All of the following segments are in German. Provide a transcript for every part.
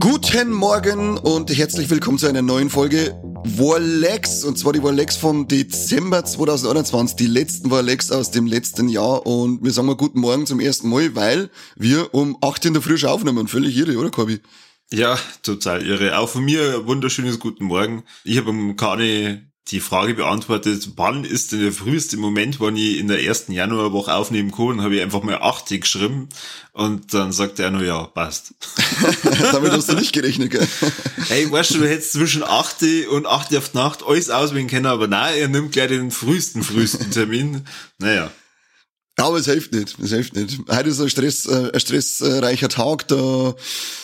Guten Morgen und herzlich willkommen zu einer neuen Folge Warlex und zwar die Warlex vom Dezember 2021, die letzten Warlex aus dem letzten Jahr und wir sagen mal guten Morgen zum ersten Mal, weil wir um 8 in der Früh schon aufnehmen. Völlig irre, oder Corby? Ja, total irre. Auch von mir wunderschönes guten Morgen. Ich habe am Kani die Frage beantwortet, wann ist denn der früheste Moment, wann ich in der ersten Januarwoche aufnehmen kann, und habe ich einfach mal 80 geschrieben und dann sagt er nur, ja, passt. Damit hast du nicht gerechnet, gell? Hey, weißt du, du hättest zwischen 8 und 8 auf die Nacht alles auswählen können, aber nein, er nimmt gleich den frühesten, frühesten Termin. Naja. Aber es hilft nicht, es hilft nicht. Heute ist ein, Stress, äh, ein stressreicher Tag, da,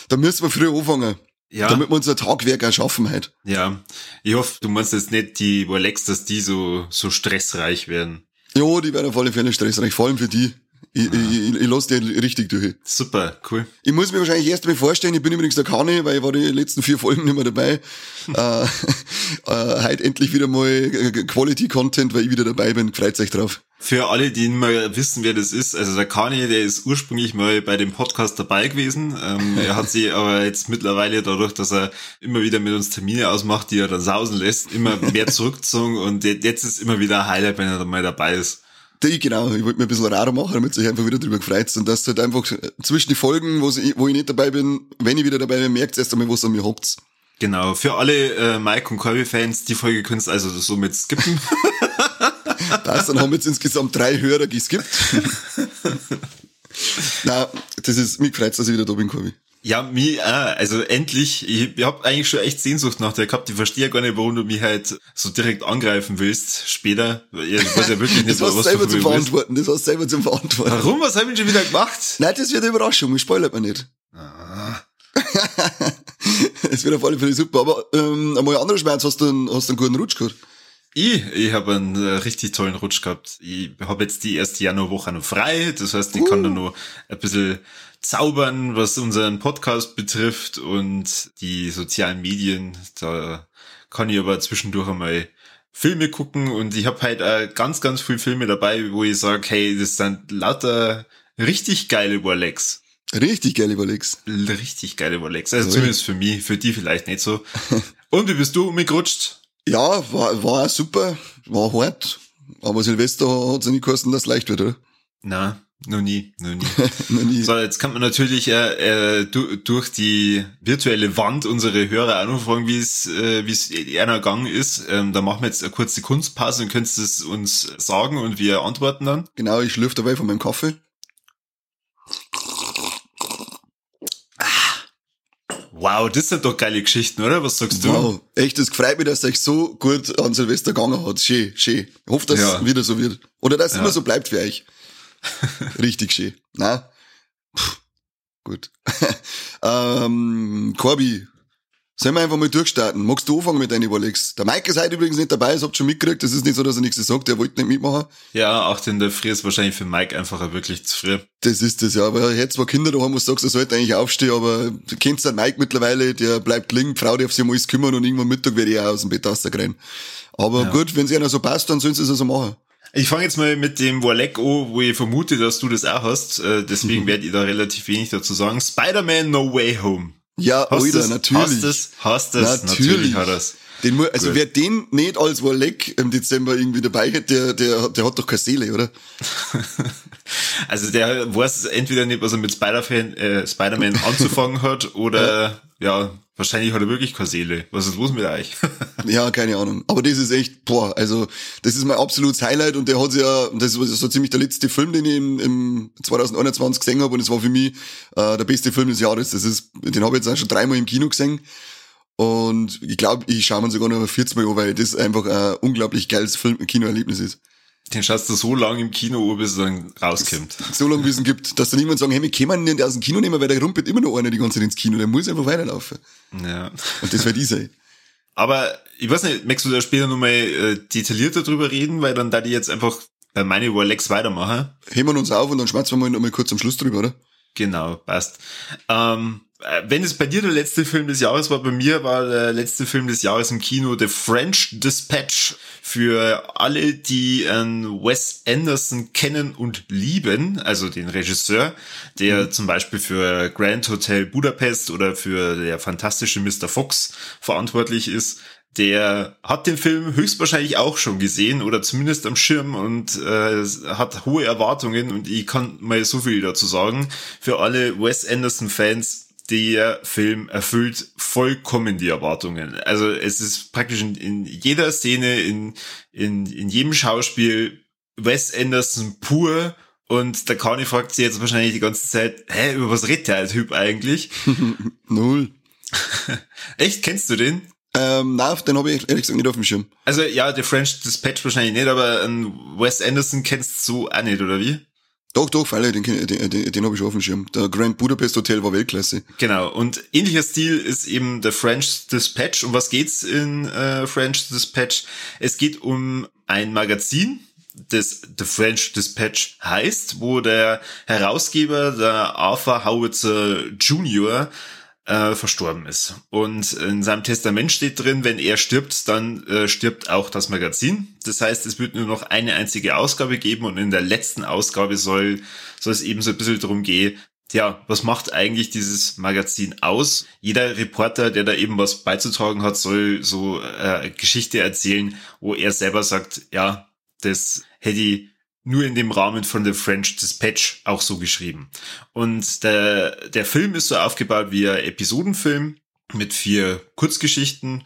da müssen wir früh anfangen. Ja. Damit wir unser Tagwerk erschaffen halt. Ja. Ich hoffe, du meinst jetzt nicht die Rolex, dass die so, so stressreich werden. Ja, die werden auf alle Fälle stressreich, vor allem für die. Ich, ich, ich, ich lasse die richtig durch. Super, cool. Ich muss mir wahrscheinlich erst mal vorstellen, ich bin übrigens der Kani, weil ich war die letzten vier Folgen nicht mehr dabei. äh, äh, heute endlich wieder mal Quality Content, weil ich wieder dabei bin. Freut euch drauf. Für alle, die mal wissen, wer das ist, also der Kani, der ist ursprünglich mal bei dem Podcast dabei gewesen. Ähm, er hat sich aber jetzt mittlerweile dadurch, dass er immer wieder mit uns Termine ausmacht, die er dann sausen lässt, immer mehr zurückgezogen und jetzt ist immer wieder ein Highlight, wenn er dann mal dabei ist. Die, genau, ich wollte mir ein bisschen rar machen, damit sich einfach wieder drüber gefreut und dass halt einfach zwischen die Folgen, wo ich, wo ich nicht dabei bin, wenn ich wieder dabei bin, merkt erst einmal, was an mir habt. Genau, für alle äh, Mike und Corby-Fans, die Folge könntest also somit skippen. Passt, dann haben wir jetzt insgesamt drei Hörer geskippt. Na, das ist, mich freut dass ich wieder da bin, Corby. Ja, mir, ah, also endlich, ich, ich hab eigentlich schon echt Sehnsucht nach dir gehabt. Ich verstehe gar nicht, warum du mich halt so direkt angreifen willst, später. Ich weiß ja wirklich nicht, das was selber du zum Verantworten, das hast selber zum Verantworten. Warum? Was haben wir schon wieder gemacht? Nein, das wird eine Überraschung, ich spoilert man nicht. Ah. Es wird auf alle Fälle super, aber ähm, einmal ein anderer Schmerz, hast du einen, hast du einen guten Rutsch gehabt? Ich, ich habe einen äh, richtig tollen Rutsch gehabt. Ich habe jetzt die erste Januarwoche noch frei. Das heißt, ich uh. kann da noch ein bisschen zaubern, was unseren Podcast betrifft und die sozialen Medien. Da kann ich aber zwischendurch einmal Filme gucken und ich habe halt äh, ganz, ganz viele Filme dabei, wo ich sage, hey, das sind lauter richtig geile Warlex. Richtig geile Warlex. Richtig geile Warlex. Also zumindest für mich, für die vielleicht nicht so. und wie bist du umgerutscht? Ja, war, war super, war hart. Aber Silvester hat es ja nicht gekostet, dass es leicht wird, oder? Na, noch nie, noch nie. noch nie. So, jetzt kann man natürlich äh, äh, du, durch die virtuelle Wand unsere Hörer auch noch fragen, wie es äh, wie es einer gegangen ist. Ähm, da machen wir jetzt eine kurze Kunstpause und könntest es uns sagen und wir antworten dann. Genau, ich schlürfe dabei von meinem Kaffee. Wow, das sind doch geile Geschichten, oder? Was sagst du? Wow, echt, es freut mich, dass es euch so gut an Silvester gegangen hat. Schön, schön. Ich hoffe, dass ja. es wieder so wird. Oder dass es ja. immer so bleibt für euch. Richtig schön. Na? Puh, gut. ähm, Corby, Sollen wir einfach mal durchstarten? Magst du anfangen mit deinen Überlegs? Der Mike ist heute übrigens nicht dabei, das habt ihr schon mitgekriegt. Das ist nicht so, dass er nichts sagt, er wollte nicht mitmachen. Ja, auch in der Früh ist wahrscheinlich für Mike einfach wirklich zu früh. Das ist das, ja. Aber er hat zwar Kinder daheim, du sagst, er sollte eigentlich aufstehen, aber du kennst den Mike mittlerweile, der bleibt liegen, die Frau darf sich um alles kümmern und irgendwann Mittag werde ich auch aus dem Bett rausgrennen. Aber ja. gut, wenn es einer so passt, dann sollen sie es also machen. Ich fange jetzt mal mit dem Warleck an, wo ich vermute, dass du das auch hast. Äh, deswegen werde ich da relativ wenig dazu sagen. Spider-Man No Way Home. Ja, hast Oida, natürlich. Hast es, hast es, natürlich, natürlich hat es. Den, also Gut. wer den nicht als Warleck im Dezember irgendwie dabei hat, der, der, der hat doch keine Seele, oder? also der weiß entweder nicht, was er mit Spider-Man äh, Spider anzufangen hat, oder ja, wahrscheinlich hat er wirklich keine Seele. Was ist los mit euch? ja, keine Ahnung. Aber das ist echt, boah, also das ist mein absolutes Highlight und der hat ja, das war so ziemlich der letzte Film, den ich im, im 2021 gesehen habe und es war für mich äh, der beste Film des Jahres. Das ist, den habe ich jetzt auch schon dreimal im Kino gesehen. Und ich glaube, ich schaue mir sogar noch 40 Mal an, weil das einfach ein unglaublich geiles Film Kinoerlebnis ist. Den schaust du so lange im Kino bis es dann rauskommt. So lange, wie es ihn gibt, dass dann niemand sagen, hey, wir können den aus dem Kino nehmen, weil der rumpelt immer noch einer die ganze Zeit ins Kino, der muss einfach weiterlaufen. Ja. Und das wird sein. Aber ich weiß nicht, möchtest du da später nochmal äh, detaillierter drüber reden, weil dann da die jetzt einfach bei meine War Lex weitermachen. Heben wir uns auf und dann schmerzen wir mal noch mal kurz am Schluss drüber, oder? Genau, passt. Ähm, äh, wenn es bei dir der letzte Film des Jahres war, bei mir war der letzte Film des Jahres im Kino The French Dispatch. Für alle, die äh, Wes Anderson kennen und lieben, also den Regisseur, der mhm. zum Beispiel für Grand Hotel Budapest oder für der fantastische Mr. Fox verantwortlich ist, der hat den Film höchstwahrscheinlich auch schon gesehen oder zumindest am Schirm und äh, hat hohe Erwartungen und ich kann mal so viel dazu sagen. Für alle Wes Anderson-Fans, der Film erfüllt vollkommen die Erwartungen. Also es ist praktisch in, in jeder Szene, in, in, in jedem Schauspiel Wes Anderson pur und der Kani fragt sich jetzt wahrscheinlich die ganze Zeit, hä, über was redet der Typ eigentlich? Null. Echt, kennst du den? Ähm, nein, den habe ich ehrlich gesagt nicht auf dem Schirm. Also ja, The French Dispatch wahrscheinlich nicht, aber ähm, Wes Anderson kennst du auch nicht, oder wie? Doch, doch, Falle, den, den, den, den habe ich auf dem Schirm. Der Grand Budapest Hotel war Weltklasse. Genau, und ähnlicher Stil ist eben The French Dispatch. Um was geht's in äh, French Dispatch? Es geht um ein Magazin, das The French Dispatch heißt, wo der Herausgeber, der Arthur Howitzer Jr., äh, verstorben ist. Und in seinem Testament steht drin, wenn er stirbt, dann äh, stirbt auch das Magazin. Das heißt, es wird nur noch eine einzige Ausgabe geben und in der letzten Ausgabe soll, soll es eben so ein bisschen darum gehen, ja, was macht eigentlich dieses Magazin aus? Jeder Reporter, der da eben was beizutragen hat, soll so äh, Geschichte erzählen, wo er selber sagt, ja, das hätte ich nur in dem Rahmen von The French Dispatch auch so geschrieben. Und der, der Film ist so aufgebaut wie ein Episodenfilm mit vier Kurzgeschichten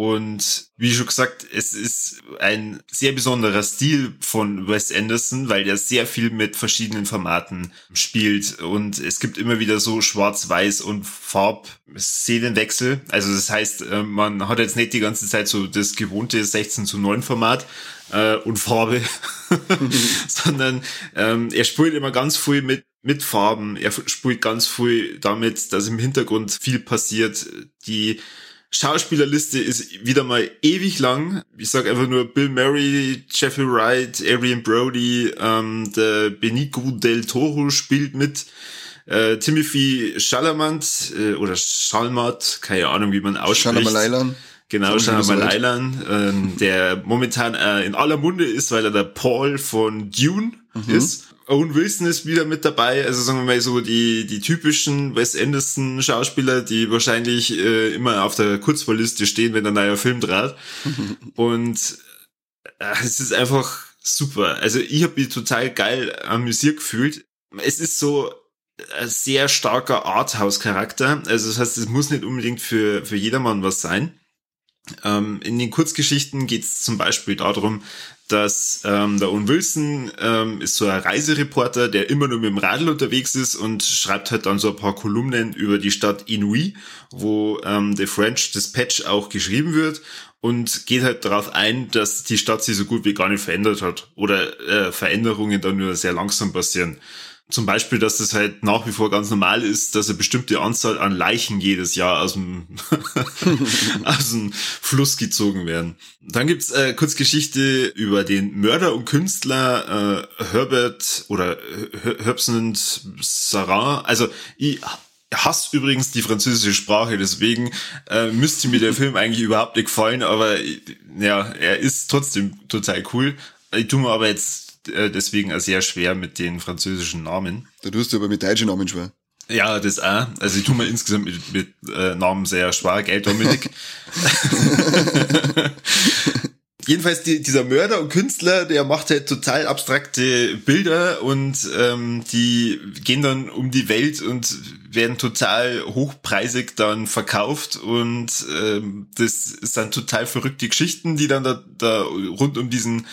und wie schon gesagt, es ist ein sehr besonderer Stil von Wes Anderson, weil er sehr viel mit verschiedenen Formaten spielt. Und es gibt immer wieder so Schwarz-Weiß und Farbszenenwechsel. Also das heißt, äh, man hat jetzt nicht die ganze Zeit so das gewohnte 16 zu 9 Format äh, und Farbe, sondern ähm, er spielt immer ganz viel mit mit Farben. Er spielt ganz viel damit, dass im Hintergrund viel passiert. Die Schauspielerliste ist wieder mal ewig lang. Ich sag einfach nur Bill Murray, Jeffrey Wright, Arian Brody, ähm, der Benicio del Toro spielt mit. Äh, Timothy Chalamet äh, oder Chalmat, keine Ahnung, wie man ausspricht. Chalamalailan. Genau, Chalamalailan, äh, der momentan äh, in aller Munde ist, weil er der Paul von Dune mhm. ist. Owen Wilson ist wieder mit dabei, also sagen wir mal so die, die typischen Wes Anderson Schauspieler, die wahrscheinlich äh, immer auf der Kurzvorliste stehen, wenn ein neuer Film draht. Und äh, es ist einfach super. Also ich habe mich total geil amüsiert gefühlt. Es ist so ein sehr starker Arthouse-Charakter. Also das heißt, es muss nicht unbedingt für, für jedermann was sein. Ähm, in den Kurzgeschichten geht es zum Beispiel darum, dass ähm, der Owen Wilson ähm, ist so ein Reisereporter, der immer nur mit dem Radl unterwegs ist und schreibt halt dann so ein paar Kolumnen über die Stadt Inouï, wo ähm, The French Dispatch auch geschrieben wird und geht halt darauf ein, dass die Stadt sich so gut wie gar nicht verändert hat oder äh, Veränderungen dann nur sehr langsam passieren. Zum Beispiel, dass es halt nach wie vor ganz normal ist, dass eine bestimmte Anzahl an Leichen jedes Jahr aus dem, aus dem Fluss gezogen werden. Dann gibt's äh, kurz Geschichte über den Mörder und Künstler äh, Herbert oder Herbson Saran. Also ich hasse übrigens die französische Sprache, deswegen äh, müsste mir der Film eigentlich überhaupt nicht gefallen, aber ja, er ist trotzdem total cool. Ich tue mir aber jetzt äh, deswegen auch sehr schwer mit den französischen Namen. Da tust du aber mit deutschen Namen schwer. Ja, das auch. Also ich tue mir insgesamt mit, mit äh, Namen sehr schwer, gell, Dominik? Jedenfalls die, dieser Mörder und Künstler, der macht halt total abstrakte Bilder und ähm, die gehen dann um die Welt und werden total hochpreisig dann verkauft und ähm, das sind total verrückte Geschichten, die dann da, da rund um diesen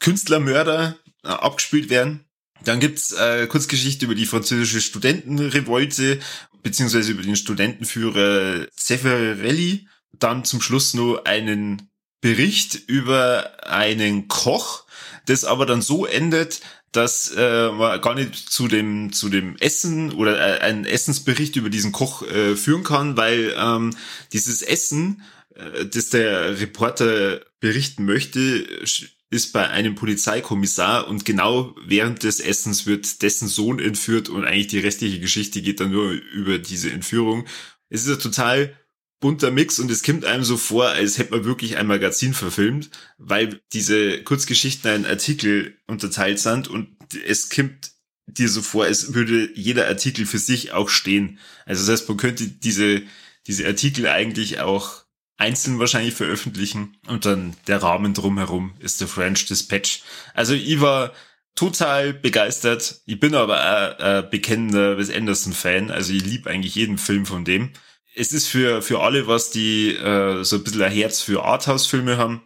Künstlermörder äh, abgespielt werden. Dann gibt's äh, Kurzgeschichte über die französische Studentenrevolte, beziehungsweise über den Studentenführer Zeffirelli. Dann zum Schluss nur einen Bericht über einen Koch, das aber dann so endet, dass äh, man gar nicht zu dem zu dem Essen oder äh, einen Essensbericht über diesen Koch äh, führen kann, weil ähm, dieses Essen, äh, das der Reporter berichten möchte, ist bei einem Polizeikommissar und genau während des Essens wird dessen Sohn entführt und eigentlich die restliche Geschichte geht dann nur über diese Entführung. Es ist ein total bunter Mix und es kommt einem so vor, als hätte man wirklich ein Magazin verfilmt, weil diese Kurzgeschichten ein Artikel unterteilt sind und es kommt dir so vor, als würde jeder Artikel für sich auch stehen. Also das heißt, man könnte diese, diese Artikel eigentlich auch einzeln wahrscheinlich veröffentlichen und dann der Rahmen drumherum ist der French Dispatch. Also ich war total begeistert. Ich bin aber auch ein bekennender Wes Anderson-Fan. Also ich liebe eigentlich jeden Film von dem. Es ist für, für alle, was die äh, so ein bisschen ein Herz für Arthouse-Filme haben.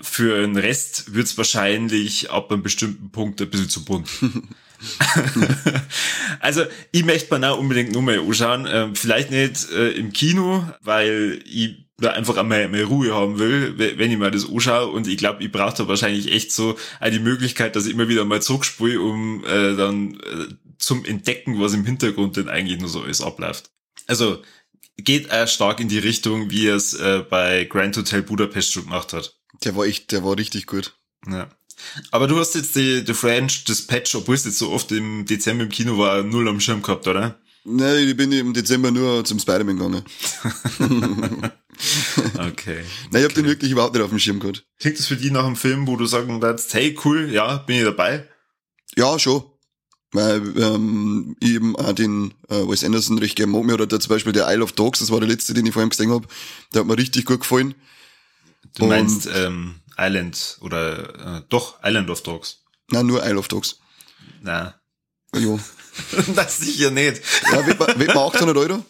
Für den Rest wird's wahrscheinlich ab einem bestimmten Punkt ein bisschen zu bunt. also, ich möchte mir auch unbedingt nur mal anschauen. Ähm, vielleicht nicht äh, im Kino, weil ich da einfach einmal mehr Ruhe haben will, wenn ich mir das anschaue. Und ich glaube, ich brauche da wahrscheinlich echt so die Möglichkeit, dass ich immer wieder mal zurückspule, um äh, dann äh, zum Entdecken, was im Hintergrund denn eigentlich nur so alles abläuft. Also geht er stark in die Richtung, wie er es äh, bei Grand Hotel Budapest schon gemacht hat. Der war echt, der war richtig gut. Ja. Aber du hast jetzt die, die French Dispatch, obwohl es jetzt so oft im Dezember im Kino war, null am Schirm gehabt, oder? Nein, ich bin im Dezember nur zum Spider-Man gegangen. okay. Nein, ich hab den wirklich überhaupt nicht auf dem Schirm gehabt. Klingt das für dich nach einem Film, wo du sagen würdest, hey, cool, ja, bin ich dabei? Ja, schon. Weil ähm, ich eben auch den äh, Wes Anderson recht gerne mag. Mir hat da zum Beispiel der Isle of Dogs, das war der letzte, den ich vorhin gesehen habe, der hat mir richtig gut gefallen. Du Und meinst ähm, Island oder äh, doch Island of Dogs? Nein, nur Isle of Dogs. Na. Jo. das sicher nicht. Ja, wird man 800 Euro?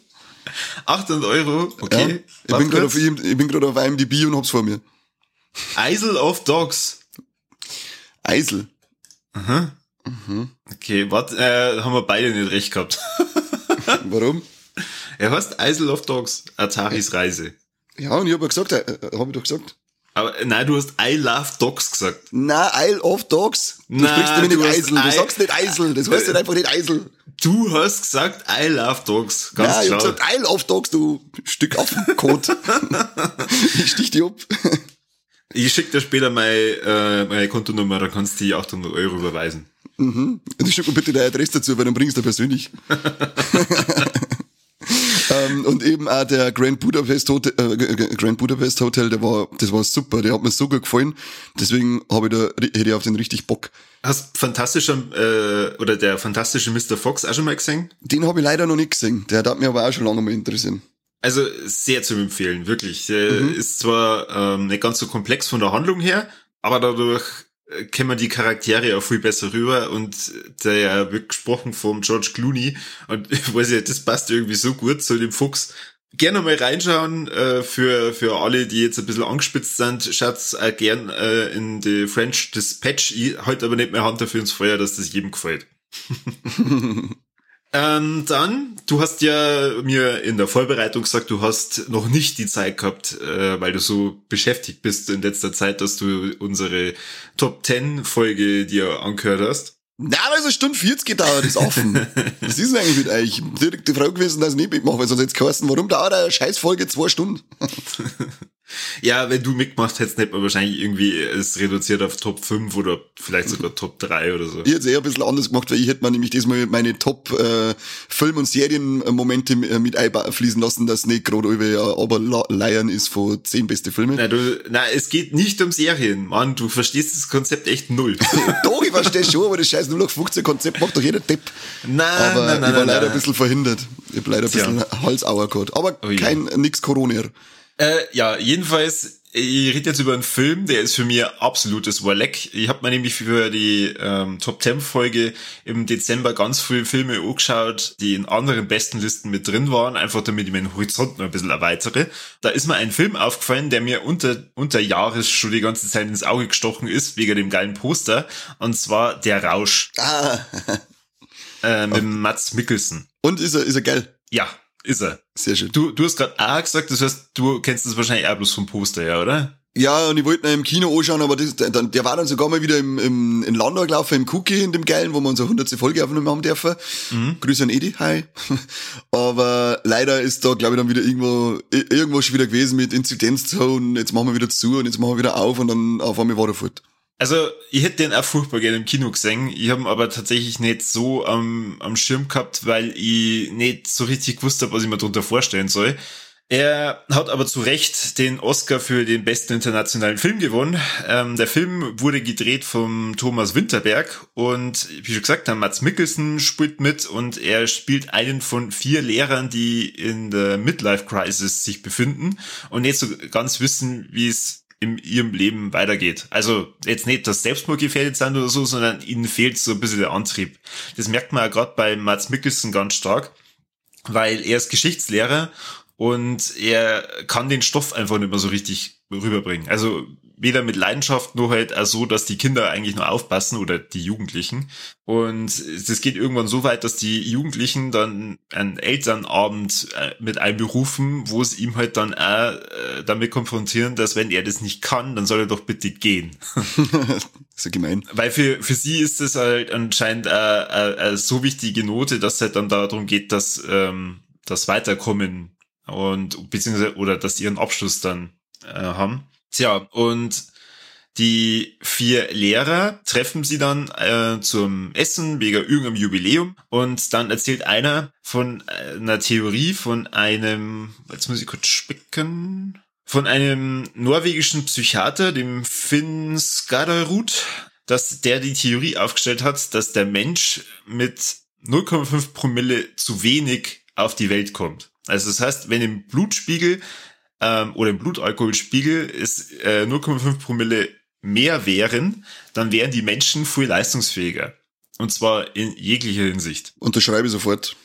800 Euro, okay. Ja, ich, bin gerade auf, ich bin gerade auf IMDb und hab's vor mir. Isle of Dogs. Eisel. Aha. Mhm. Okay, warte, äh, haben wir beide nicht recht gehabt. Warum? Er heißt Isle of Dogs, Ataris Reise. Ja, und ich habe ja gesagt, äh, äh habe ich doch gesagt. Aber nein, du hast I love Dogs gesagt. Na, Isle of Dogs. Du Na, sprichst nämlich nicht Eisel. Du I- sagst nicht Eisel. Das heißt nicht einfach nicht Eisel. Du hast gesagt I love Dogs. Ganz Ja, ich hab gesagt Isle of Dogs, du Stück Affenkot. ich stich dich ab. Ich schick dir später meine, äh, meine Kontonummer, dann kannst du die 800 Euro überweisen. Und schick mir bitte deine Adresse dazu, weil dann bringst du persönlich. ähm, und eben auch der Grand Budapest Hotel, äh, Grand Budapest Hotel, der war, das war super, der hat mir so gut gefallen. Deswegen habe ich da, hätte ich auf den richtig Bock. Hast fantastischer, äh, oder der fantastische Mr. Fox auch schon mal gesehen? Den habe ich leider noch nicht gesehen. Der hat mich aber auch schon lange mal interessieren. Also sehr zu empfehlen, wirklich. Der ist zwar ähm, nicht ganz so komplex von der Handlung her, aber dadurch äh, kennen wir die Charaktere auch viel besser rüber und der wird gesprochen vom George Clooney und ich weiß ja, das passt irgendwie so gut zu dem Fuchs. Gerne mal reinschauen äh, für für alle, die jetzt ein bisschen angespitzt sind. Schaut's auch gern äh, in die French Dispatch. Ich halt aber nicht mehr Hand dafür ins Feuer, dass das jedem gefällt. Ähm, dann, du hast ja mir in der Vorbereitung gesagt, du hast noch nicht die Zeit gehabt, äh, weil du so beschäftigt bist in letzter Zeit, dass du unsere Top 10 Folge dir angehört hast. Na, aber so Stunde 40 gedauert, ist offen. Was ist denn eigentlich mit euch? Bin direkt die Frage gewesen, dass ich nicht mitmache, weil sonst jetzt geheißen, warum dauert eine Scheißfolge zwei Stunden? Ja, wenn du mitgemacht hättest, hätte man wahrscheinlich irgendwie es reduziert auf Top 5 oder vielleicht sogar Top 3 oder so. Ich hätte es eher ein bisschen anders gemacht, weil ich hätte mir nämlich diesmal meine Top äh, Film- und Serienmomente äh, mit einfließen lassen, dass nicht gerade über aber Lion ist von zehn beste Filme. Na, du, na, es geht nicht um Serien, Mann. Du verstehst das Konzept echt null. Doch, ich verstehe schon, aber das scheiß 0815-Konzept macht doch jeder Depp. Nein, Aber nein, nein, ich war nein, leider nein. ein bisschen verhindert. Ich hab leider ein Tja. bisschen Halsauer gehabt. Aber Ui. kein, nix Corona. Äh, ja, jedenfalls, ich rede jetzt über einen Film, der ist für mich absolutes Warleck. Ich habe mir nämlich für die ähm, Top 10 Folge im Dezember ganz viele Filme angeschaut, die in anderen besten Listen mit drin waren, einfach damit ich meinen Horizont noch ein bisschen erweitere. Da ist mir ein Film aufgefallen, der mir unter, unter Jahres schon die ganze Zeit ins Auge gestochen ist, wegen dem geilen Poster, und zwar Der Rausch Ah, äh, mit Mats Mikkelsen. und ist er, ist er geil. Ja, ist er. Sehr schön. Du, du hast gerade A gesagt, das heißt, du kennst das wahrscheinlich auch bloß vom Poster, ja, oder? Ja, und ich wollte ihn im Kino anschauen, aber das, der, der war dann sogar mal wieder im, im, in Landau gelaufen, im Cookie, in dem Geilen, wo wir unsere 100. Folge aufgenommen haben dürfen. Grüße an Edi, hi. aber leider ist da, glaube ich, dann wieder irgendwo, irgendwo schon wieder gewesen mit Inzidenzzone, jetzt machen wir wieder zu und jetzt machen wir wieder auf und dann auf einmal war er fort. Also, ich hätte den auch furchtbar gerne im Kino gesehen. Ich habe ihn aber tatsächlich nicht so am, am Schirm gehabt, weil ich nicht so richtig gewusst habe, was ich mir darunter vorstellen soll. Er hat aber zu Recht den Oscar für den besten internationalen Film gewonnen. Ähm, der Film wurde gedreht vom Thomas Winterberg und wie schon gesagt, der Mats Mikkelsen spielt mit und er spielt einen von vier Lehrern, die in der Midlife Crisis sich befinden und nicht so ganz wissen, wie es in ihrem Leben weitergeht. Also jetzt nicht, dass Selbstmord gefährdet sind oder so, sondern ihnen fehlt so ein bisschen der Antrieb. Das merkt man ja gerade bei Mats Mikkelsen ganz stark, weil er ist Geschichtslehrer und er kann den Stoff einfach nicht mehr so richtig rüberbringen. Also weder mit Leidenschaft noch halt auch so, dass die Kinder eigentlich nur aufpassen oder die Jugendlichen. Und das geht irgendwann so weit, dass die Jugendlichen dann einen Elternabend äh, mit einberufen, wo es ihm halt dann auch äh, damit konfrontieren, dass wenn er das nicht kann, dann soll er doch bitte gehen. ja gemein. Weil für, für sie ist das halt anscheinend eine, eine, eine so wichtige Note, dass es halt dann darum geht, dass ähm, das Weiterkommen und beziehungsweise oder dass die ihren Abschluss dann äh, haben. Tja, und die vier Lehrer treffen sie dann äh, zum Essen wegen irgendeinem Jubiläum und dann erzählt einer von einer Theorie von einem, jetzt muss ich kurz spicken, von einem norwegischen Psychiater, dem Finn Skaderud, dass der die Theorie aufgestellt hat, dass der Mensch mit 0,5 Promille zu wenig auf die Welt kommt. Also das heißt, wenn im Blutspiegel ähm, oder im Blutalkoholspiegel ist äh, 0,5 Promille mehr wären, dann wären die Menschen viel leistungsfähiger. Und zwar in jeglicher Hinsicht. Unterschreibe sofort.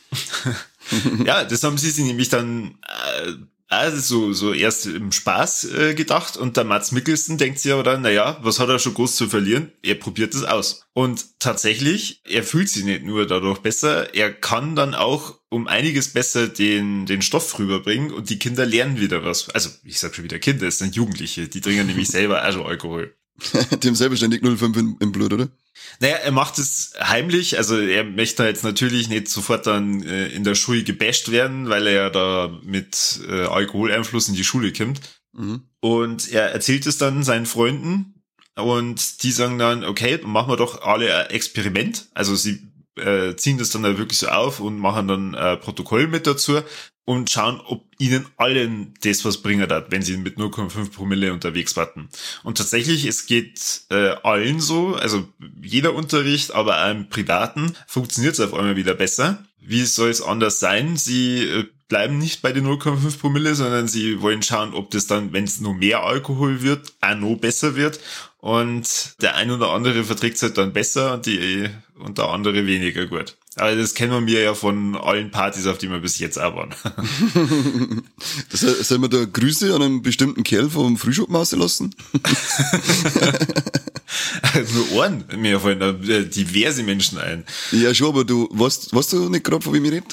ja, das haben sie sich nämlich dann äh, also so erst im Spaß äh, gedacht und der Mats Mikkelsen denkt sich aber dann, naja, was hat er schon groß zu verlieren? Er probiert es aus. Und tatsächlich, er fühlt sich nicht nur dadurch besser, er kann dann auch um einiges besser den, den Stoff rüberbringen und die Kinder lernen wieder was. Also, ich sag schon wieder Kinder, es sind Jugendliche, die trinken nämlich selber auch schon Alkohol. die haben selbstständig 0,5 im Blut, oder? Naja, er macht es heimlich, also er möchte jetzt natürlich nicht sofort dann äh, in der Schule gebasht werden, weil er ja da mit äh, Alkoholeinfluss in die Schule kommt. Mhm. Und er erzählt es dann seinen Freunden und die sagen dann, okay, machen wir doch alle ein Experiment. Also sie äh, ziehen das dann da wirklich so auf und machen dann ein Protokoll mit dazu und schauen, ob ihnen allen das was bringen hat, wenn sie mit 0,5 Promille unterwegs warten. Und tatsächlich, es geht äh, allen so, also jeder Unterricht, aber im Privaten, funktioniert es auf einmal wieder besser. Wie soll es anders sein? Sie äh, bleiben nicht bei den 0,5 Promille, sondern sie wollen schauen, ob das dann, wenn es nur mehr Alkohol wird, auch noch besser wird. Und der ein oder andere verträgt es halt dann besser und die und der andere weniger gut. Aber das kennen wir ja von allen Partys, auf die wir bis jetzt auch waren. das, sollen wir da Grüße an einen bestimmten Kerl vom Frühschoppen lassen? Nur Ohren. Mir fallen da diverse Menschen ein. Ja, schon, aber du, weißt, weißt du nicht gerade, von wem ich rede?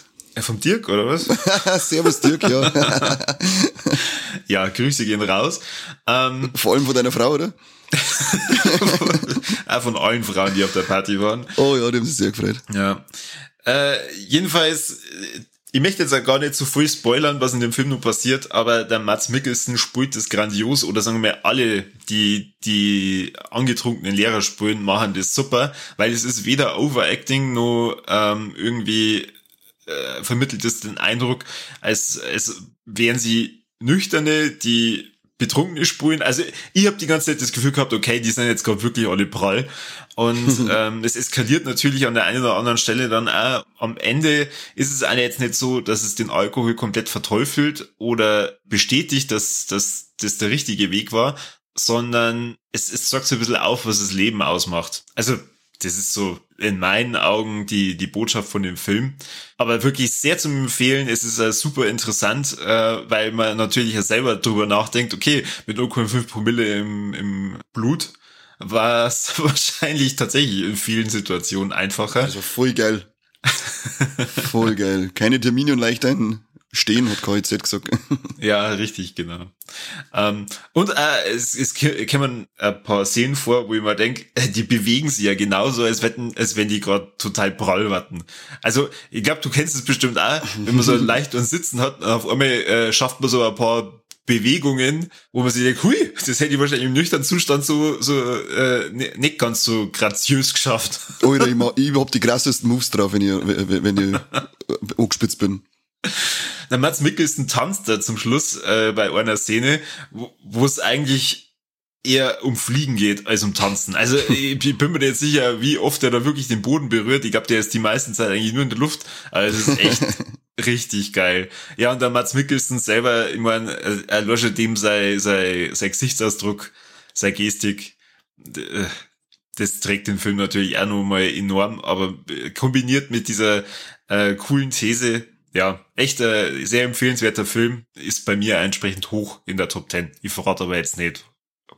Vom Dirk, oder was? Servus Dirk, ja. ja, Grüße gehen raus. Ähm, Vor allem von deiner Frau, oder? Auch von allen Frauen, die auf der Party waren. Oh ja, die haben sich sehr gefreut. Ja. Äh, jedenfalls, ich möchte jetzt auch gar nicht zu viel spoilern, was in dem Film noch passiert, aber der Mats Mikkelsen spielt das grandios oder sagen wir alle, die die angetrunkenen Lehrer spielen, machen das super, weil es ist weder Overacting noch ähm, irgendwie äh, vermittelt es den Eindruck, als, als wären sie nüchterne, die Betrunkene spulen. Also ich habe die ganze Zeit das Gefühl gehabt, okay, die sind jetzt gerade wirklich alle prall. Und ähm, es eskaliert natürlich an der einen oder anderen Stelle dann auch. Am Ende ist es eine jetzt nicht so, dass es den Alkohol komplett verteufelt oder bestätigt, dass, dass das der richtige Weg war, sondern es, es sagt so ein bisschen auf, was das Leben ausmacht. Also das ist so in meinen Augen die, die Botschaft von dem Film. Aber wirklich sehr zum Empfehlen. Es ist uh, super interessant, äh, weil man natürlich ja selber drüber nachdenkt, okay, mit 0,5 Promille im, im Blut war es wahrscheinlich tatsächlich in vielen Situationen einfacher. Also voll geil. voll geil. Keine Termine und leicht ein stehen, hat KIZ gesagt. ja, richtig, genau. Ähm, und äh, es, es kommen ein paar Szenen vor, wo ich mir denke, äh, die bewegen sich ja genauso, als, wetten, als wenn die gerade total prall warten. Also, ich glaube, du kennst es bestimmt auch, wenn man so leicht und Sitzen hat, auf einmal äh, schafft man so ein paar Bewegungen, wo man sich denkt, hui, das hätte ich wahrscheinlich im nüchternen Zustand so, so äh, ne, nicht ganz so graziös geschafft. Alter, ich, mach, ich hab die krassesten Moves drauf, wenn ich, wenn ich angespitzt bin. Der Mats Mikkelsen tanzt da zum Schluss äh, bei einer Szene, wo es eigentlich eher um Fliegen geht als um Tanzen. Also ich bin mir jetzt sicher, wie oft er da wirklich den Boden berührt. Ich glaube, der ist die meisten Zeit eigentlich nur in der Luft. Also das ist echt richtig geil. Ja, und der Mats Mikkelsen selber, ich meine, er löscht dem sein, sein, sein Gesichtsausdruck, sein Gestik. Äh, das trägt den Film natürlich auch nochmal enorm, aber kombiniert mit dieser äh, coolen These, ja, echt äh, sehr empfehlenswerter Film, ist bei mir entsprechend hoch in der Top 10. Ich verrate aber jetzt nicht,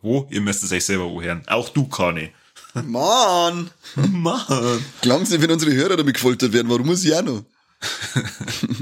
wo, ihr müsst es euch selber anhören. Auch du, Kani. Mann! Mann! Klang nicht, wenn unsere Hörer damit gefoltert werden. Warum muss ich auch noch?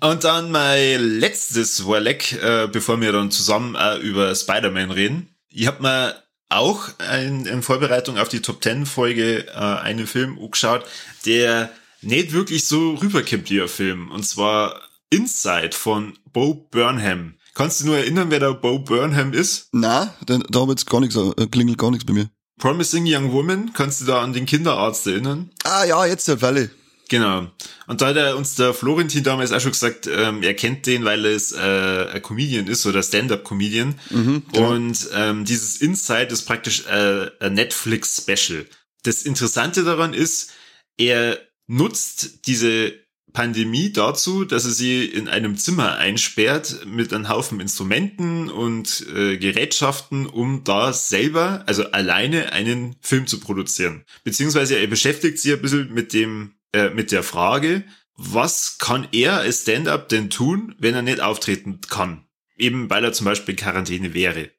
Und dann mein letztes Warleck, äh, bevor wir dann zusammen äh, über Spider-Man reden. Ich hab mir auch ein, in Vorbereitung auf die Top 10 Folge äh, einen Film angeschaut, der nicht wirklich so rüberkommt wie ein Film. Und zwar Inside von Bo Burnham. Kannst du nur erinnern, wer der Bo Burnham ist? Na, da, da habe jetzt gar nichts, äh, klingelt gar nichts bei mir. Promising Young Woman, kannst du da an den Kinderarzt erinnern? Ah ja, jetzt der Falle. Genau. Und da hat er uns der Florentin damals auch schon gesagt, ähm, er kennt den, weil es äh, ein Comedian ist oder Stand-up-Comedian. Mhm, genau. Und ähm, dieses Insight ist praktisch äh, ein Netflix-Special. Das Interessante daran ist, er nutzt diese Pandemie dazu, dass er sie in einem Zimmer einsperrt mit einem Haufen Instrumenten und äh, Gerätschaften, um da selber, also alleine einen Film zu produzieren. Beziehungsweise er beschäftigt sich ein bisschen mit dem, äh, mit der Frage, was kann er als Stand-up denn tun, wenn er nicht auftreten kann? Eben weil er zum Beispiel in Quarantäne wäre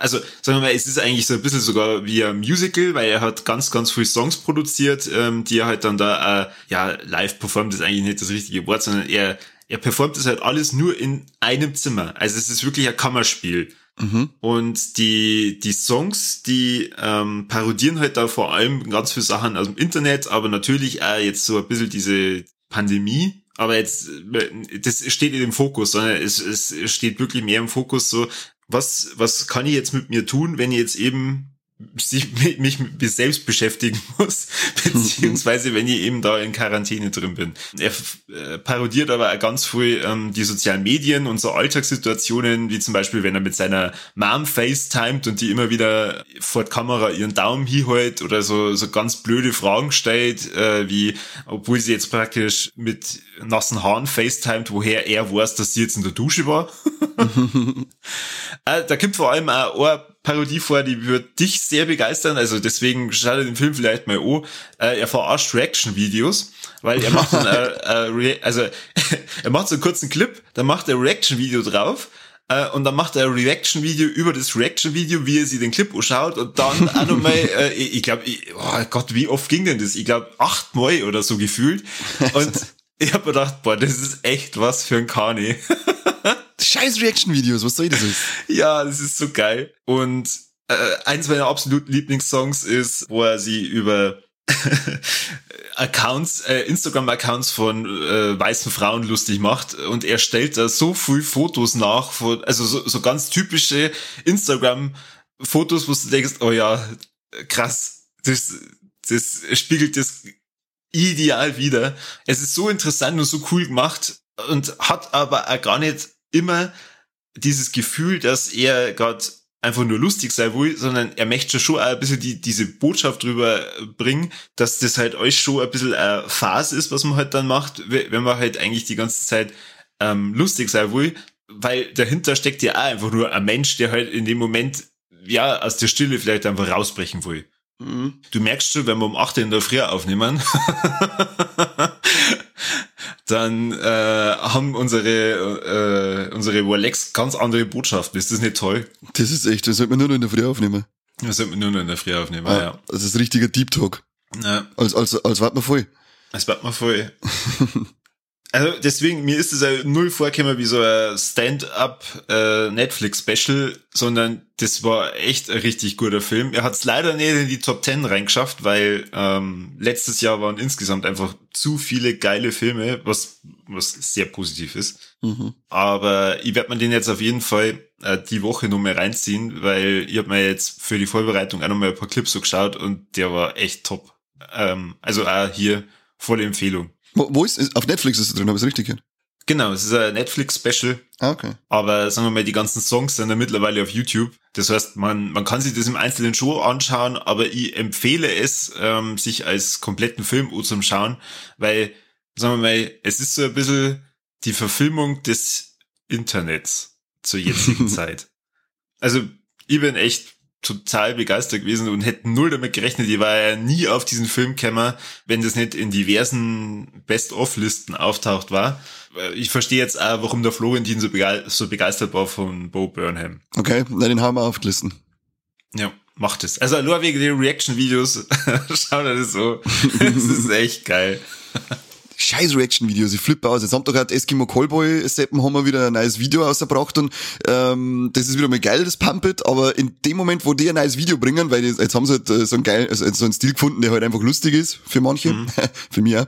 also sagen wir mal, es ist eigentlich so ein bisschen sogar wie ein Musical, weil er hat ganz, ganz viele Songs produziert, ähm, die er halt dann da, äh, ja, live performt ist eigentlich nicht das richtige Wort, sondern er, er performt das halt alles nur in einem Zimmer. Also es ist wirklich ein Kammerspiel. Mhm. Und die, die Songs, die ähm, parodieren halt da vor allem ganz viele Sachen aus dem Internet, aber natürlich auch jetzt so ein bisschen diese Pandemie, aber jetzt, das steht nicht im Fokus, sondern es, es steht wirklich mehr im Fokus so, was, was kann ich jetzt mit mir tun, wenn ich jetzt eben sich mich selbst beschäftigen muss, beziehungsweise wenn ich eben da in Quarantäne drin bin. Er äh, parodiert aber auch ganz viel ähm, die sozialen Medien und so Alltagssituationen, wie zum Beispiel, wenn er mit seiner Mom FaceTimet und die immer wieder vor der Kamera ihren Daumen hinhält oder so, so ganz blöde Fragen stellt, äh, wie, obwohl sie jetzt praktisch mit nassen Haaren FaceTimet, woher er weiß, dass sie jetzt in der Dusche war. äh, da gibt vor allem auch eine Parodie vor, die wird dich sehr begeistern. Also deswegen schau dir den Film vielleicht mal an. Äh, er verarscht Reaction-Videos, weil er macht dann, äh, äh, also er macht so einen kurzen Clip, dann macht er Reaction-Video drauf äh, und dann macht er ein Reaction-Video über das Reaction-Video, wie er sich den Clip anschaut und dann auch nochmal, äh, ich, ich glaube, oh Gott, wie oft ging denn das? Ich glaube achtmal oder so gefühlt. Und ich habe mir gedacht, boah, das ist echt was für ein Kani. Scheiß Reaction-Videos, was soll das ist? Ja, das ist so geil. Und äh, eins meiner absoluten Lieblingssongs ist, wo er sie über Accounts, äh, Instagram-Accounts von äh, weißen Frauen lustig macht und er stellt da so viel Fotos nach, von, also so, so ganz typische Instagram-Fotos, wo du denkst, oh ja, krass, das, das spiegelt das ideal wieder. Es ist so interessant und so cool gemacht und hat aber auch gar nicht immer dieses Gefühl, dass er gerade einfach nur lustig sein will, sondern er möchte schon auch ein bisschen die, diese Botschaft drüber bringen, dass das halt euch schon ein bisschen eine Phase ist, was man halt dann macht, wenn man halt eigentlich die ganze Zeit ähm, lustig sein will, weil dahinter steckt ja auch einfach nur ein Mensch, der halt in dem Moment ja aus der Stille vielleicht einfach rausbrechen will. Mhm. Du merkst schon, wenn wir um 8 in der Früh aufnehmen, dann äh, haben unsere äh, unsere Rolex ganz andere Botschaften. Ist das nicht toll? Das ist echt, das sollte man nur noch in der Früh aufnehmen. Das sollte man nur noch in der Früh aufnehmen, ah, ja. Das ist richtiger Deep Talk. Ja. Als, als, als wart man voll. Als wart man voll. Also deswegen, mir ist es ja null vorgekommen wie so ein Stand-up äh, Netflix-Special, sondern das war echt ein richtig guter Film. Er hat es leider nicht in die Top Ten reingeschafft, weil ähm, letztes Jahr waren insgesamt einfach zu viele geile Filme, was, was sehr positiv ist. Mhm. Aber ich werde mir den jetzt auf jeden Fall äh, die Woche noch mal reinziehen, weil ich habe mir jetzt für die Vorbereitung auch noch mal ein paar Clips so geschaut und der war echt top. Ähm, also auch hier volle Empfehlung. Wo, wo ist, ist, auf Netflix ist es drin, habe ich es richtig gehört? Genau, es ist ein Netflix-Special. Ah, okay. Aber sagen wir mal, die ganzen Songs sind ja mittlerweile auf YouTube. Das heißt, man, man kann sich das im einzelnen Show anschauen, aber ich empfehle es, ähm, sich als kompletten Film anzuschauen, weil, sagen wir mal, es ist so ein bisschen die Verfilmung des Internets zur jetzigen Zeit. Also, ich bin echt total begeistert gewesen und hätten null damit gerechnet. Ich war ja nie auf diesen Film gekommen, wenn das nicht in diversen Best-of-Listen auftaucht war. Ich verstehe jetzt auch, warum der Florentin so, begeistert war von Bo Burnham. Okay, na, den haben wir aufgelisten. Ja, macht es. Also nur wegen den Reaction-Videos, schaut er das so. das ist echt geil scheiß Reaction-Videos, ich flippe aus. Jetzt haben doch gerade Eskimo Callboy Seppen haben wir wieder ein neues Video ausgebracht und ähm, das ist wieder mal geil, das Pumpet, aber in dem Moment, wo die ein neues Video bringen, weil die, jetzt haben sie halt äh, so ein geil, also so einen Stil gefunden, der halt einfach lustig ist für manche, mhm. für mich auch.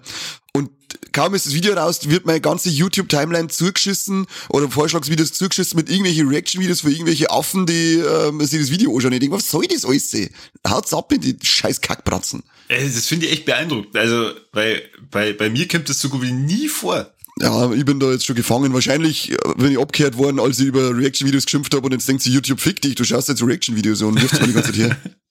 Und kaum ist das Video raus, wird meine ganze YouTube-Timeline zugeschissen oder Vorschlagsvideos zugeschissen mit irgendwelchen Reaction-Videos für irgendwelche Affen, die ähm, sich das Video anschauen. Ich denke, was soll das alles sehen? Haut's ab in die scheiß Kackbratzen. Das finde ich echt beeindruckend. Also, weil bei, bei mir kommt das so gut wie nie vor. Ja, ich bin da jetzt schon gefangen. Wahrscheinlich bin ich abgehört worden, als ich über Reaction-Videos geschimpft habe und jetzt denkt sie, YouTube fick dich, du schaust jetzt Reaction-Videos und wirfst mal die ganze Zeit her.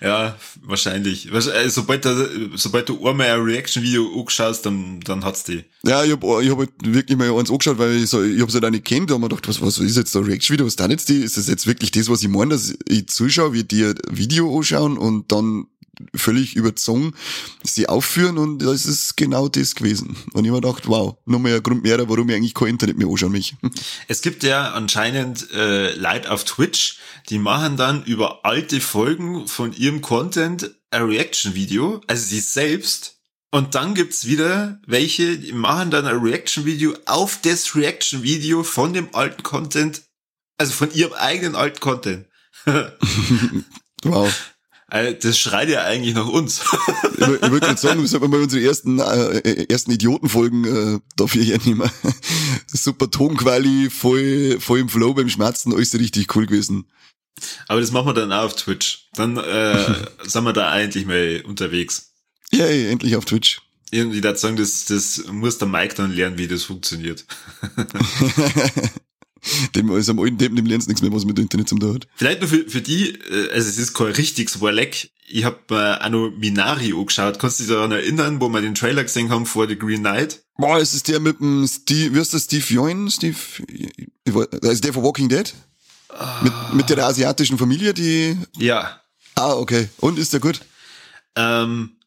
Ja, wahrscheinlich. Äh, sobald, du, sobald du einmal ein Reaction-Video angeschaut dann, dann hat's die. Ja, ich hab, ich hab halt wirklich mal eins angeschaut, weil ich, so, ich hab's halt auch nicht kennt, da haben wir gedacht, was, was ist jetzt da Reaction-Video, was da jetzt die? Ist das jetzt wirklich das, was ich meine, dass ich zuschaue, wie die ein Video anschauen und dann völlig überzogen sie aufführen und das ist genau das gewesen. Und ich mir gedacht, wow, noch mehr Grund mehr, warum ich eigentlich kein Internet mehr anschaue mich. Es gibt ja anscheinend äh, Leute auf Twitch, die machen dann über alte Folgen von ihrem Content ein Reaction-Video, also sie selbst, und dann gibt's wieder welche, die machen dann ein Reaction-Video auf das Reaction-Video von dem alten Content, also von ihrem eigenen alten Content. wow. Also, das schreit ja eigentlich nach uns. ich, würde gerade sagen, wir sollten mal unsere ersten, äh, ersten Idiotenfolgen äh, dafür hernehmen. Super Tonquali, voll, voll im Flow beim Schmerzen, alles richtig cool gewesen. Aber das machen wir dann auch auf Twitch. Dann äh, sind wir da eigentlich mal unterwegs. Ja, yeah, endlich auf Twitch. Irgendwie dazu sagen, das, das muss der Mike dann lernen, wie das funktioniert. dem ist am alten Deppen, dem lernst nichts mehr, was mit dem Internet zum tun hat. Vielleicht nur für, für die, äh, also es ist kein richtiges Warleck. Ich hab mir auch noch Minari angeschaut. Kannst du dich daran erinnern, wo wir den Trailer gesehen haben vor The Green Knight? Boah, ist es der mit dem Steve, wie ist das, Steve Yoin? Steve, ist der von Walking Dead? Ah. Mit, mit der asiatischen Familie, die... Ja. Ah, okay. Und ist der gut? Ähm,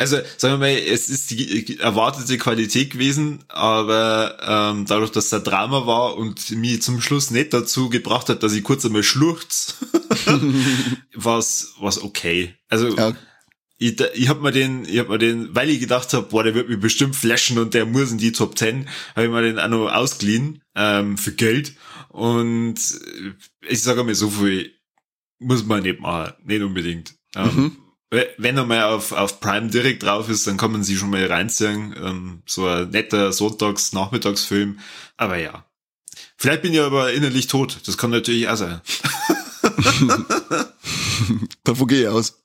also sagen wir mal, es ist die erwartete Qualität gewesen, aber ähm, dadurch, dass der Drama war und mich zum Schluss nicht dazu gebracht hat, dass ich kurz einmal schluchz, war es okay. Also ja. ich, ich habe mir den, ich hab mir den, weil ich gedacht habe, boah, der wird mich bestimmt flashen und der muss in die Top 10, habe ich mir den auch noch ausgeliehen ähm, für Geld und ich sage mir so viel muss man nicht machen, nicht unbedingt. Ähm, mhm wenn er mal auf, auf Prime direkt drauf ist, dann kann man sie schon mal reinziehen. Ähm, so ein netter Sonntags-Nachmittagsfilm. Aber ja. Vielleicht bin ich aber innerlich tot. Das kann natürlich auch sein. Davon gehe ich aus.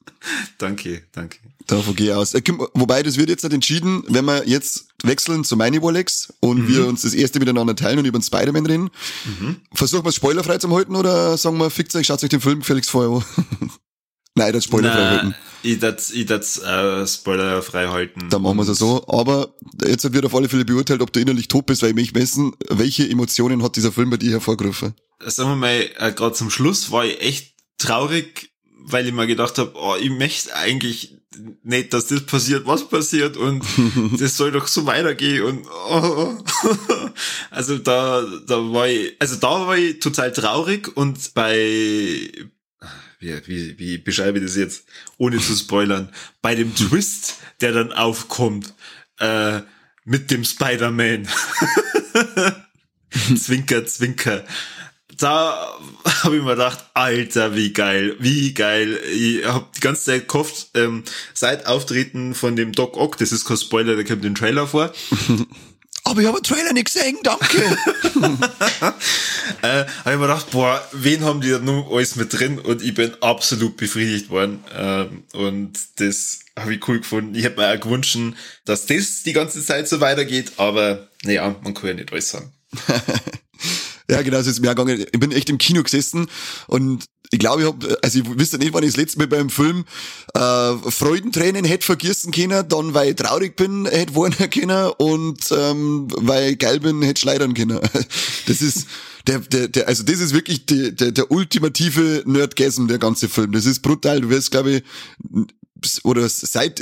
Danke, danke. Davon gehe ich aus. Äh, wobei, das wird jetzt nicht entschieden, wenn wir jetzt wechseln zu Mini Wolex und mhm. wir uns das erste miteinander teilen und über den Spider-Man reden. Mhm. Versuchen wir es spoilerfrei zu halten oder sagen wir, fickt euch, schaut euch den Film gefälligst vorher an. Nein, das spoilerfrei halten. Ich das, ich das äh, spoilerfrei halten. Dann machen wir es so. Aber jetzt wird auf alle Fälle beurteilt, ob du innerlich tot bist, weil ich mich messen, welche Emotionen hat dieser Film bei dir hervorgerufen? Sagen wir mal, äh, gerade zum Schluss war ich echt traurig, weil ich mir gedacht habe, oh, ich möchte eigentlich nicht, dass das passiert, was passiert und das soll doch so weitergehen und oh. also da da war ich also da war ich total traurig und bei wie, wie, wie beschreibe ich das jetzt, ohne zu spoilern, bei dem Twist, der dann aufkommt, äh, mit dem Spider-Man. zwinker, zwinker. Da habe ich mir gedacht, Alter, wie geil, wie geil. Ich habe die ganze Zeit gehofft, ähm, seit Auftreten von dem Doc Ock, das ist kein Spoiler, der kommt den Trailer vor. Aber ich habe den Trailer nicht gesehen, danke. äh, habe ich mir gedacht, boah, wen haben die da nun alles mit drin? Und ich bin absolut befriedigt worden. Ähm, und das habe ich cool gefunden. Ich hätte mir auch gewünscht, dass das die ganze Zeit so weitergeht, aber naja, man kann ja nicht alles sagen. ja, genau, so ist mir gegangen. Ich bin echt im Kino gesessen und ich glaube, ich hab, also ich wüsste nicht, wann ich das letzte Mal beim Film äh, Freudentränen hätte vergießen können, dann weil ich traurig bin, hätte warnen können und ähm, weil ich geil bin, hätte schleudern können. Das ist der, der, der, also das ist wirklich die, der, der ultimative Nerdgasm, der ganze Film. Das ist brutal. Du wirst, glaube ich, oder seit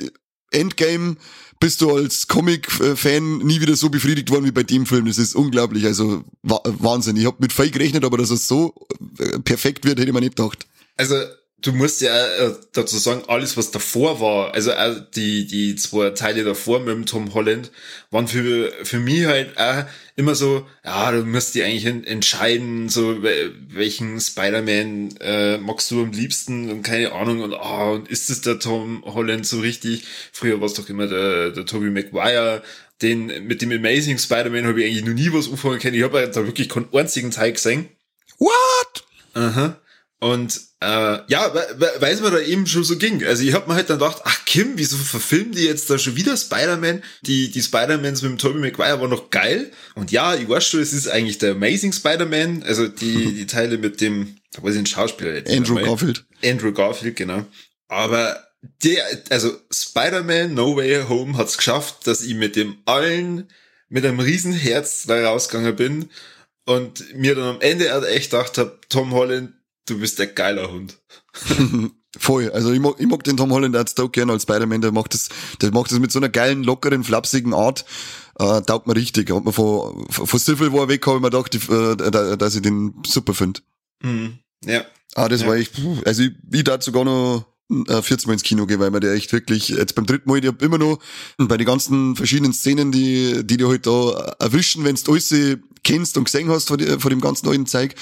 Endgame bist du als Comic-Fan nie wieder so befriedigt worden wie bei dem Film. Das ist unglaublich, also Wahnsinn. Ich habe mit Fake gerechnet, aber dass es so äh, perfekt wird, hätte mir nicht gedacht. Also du musst ja äh, dazu sagen, alles was davor war, also die, die zwei Teile davor mit dem Tom Holland, waren für, für mich halt auch immer so, ja, du musst dir eigentlich entscheiden, so welchen Spider-Man äh, magst du am liebsten und keine Ahnung und ah, und ist es der Tom Holland so richtig? Früher war es doch immer der, der Tobey Maguire, den mit dem Amazing Spider-Man habe ich eigentlich noch nie was anfangen können. Ich habe da wirklich keinen einzigen Teil gesehen. What? Aha. Und äh, ja, weil es mir da eben schon so ging. Also ich hab mir halt dann gedacht, ach Kim, wieso verfilmen die jetzt da schon wieder Spider-Man? Die, die Spider-Mans mit dem Tobey Maguire waren noch geil. Und ja, ich weiß schon, es ist eigentlich der Amazing Spider-Man. Also die, die Teile mit dem, da weiß ich den Schauspieler jetzt. Andrew Garfield. Andrew Garfield, genau. Aber der, also Spider-Man No Way Home hat's geschafft, dass ich mit dem allen, mit einem riesen Herz da rausgegangen bin und mir dann am Ende echt gedacht hab, Tom Holland, Du bist der geiler Hund. Voll. Also ich mag, ich mag den Tom Holland als auch gerne als Spider-Man. Der macht das, der macht das mit so einer geilen, lockeren, flapsigen Art. Äh, taugt mir richtig. Hat mir von, von Civil War weg, habe ich mir gedacht, äh, dass ich den super finde. Mhm. Ja. Ah, das ja. war echt, also ich, ich dazu sogar noch 14 äh, Mal ins Kino gehen, weil man der echt wirklich, jetzt beim dritten Mal, ich hab immer noch bei den ganzen verschiedenen Szenen, die, die dir halt da erwischen, wenn du alles kennst und gesehen hast von, von dem ganzen neuen Zeug,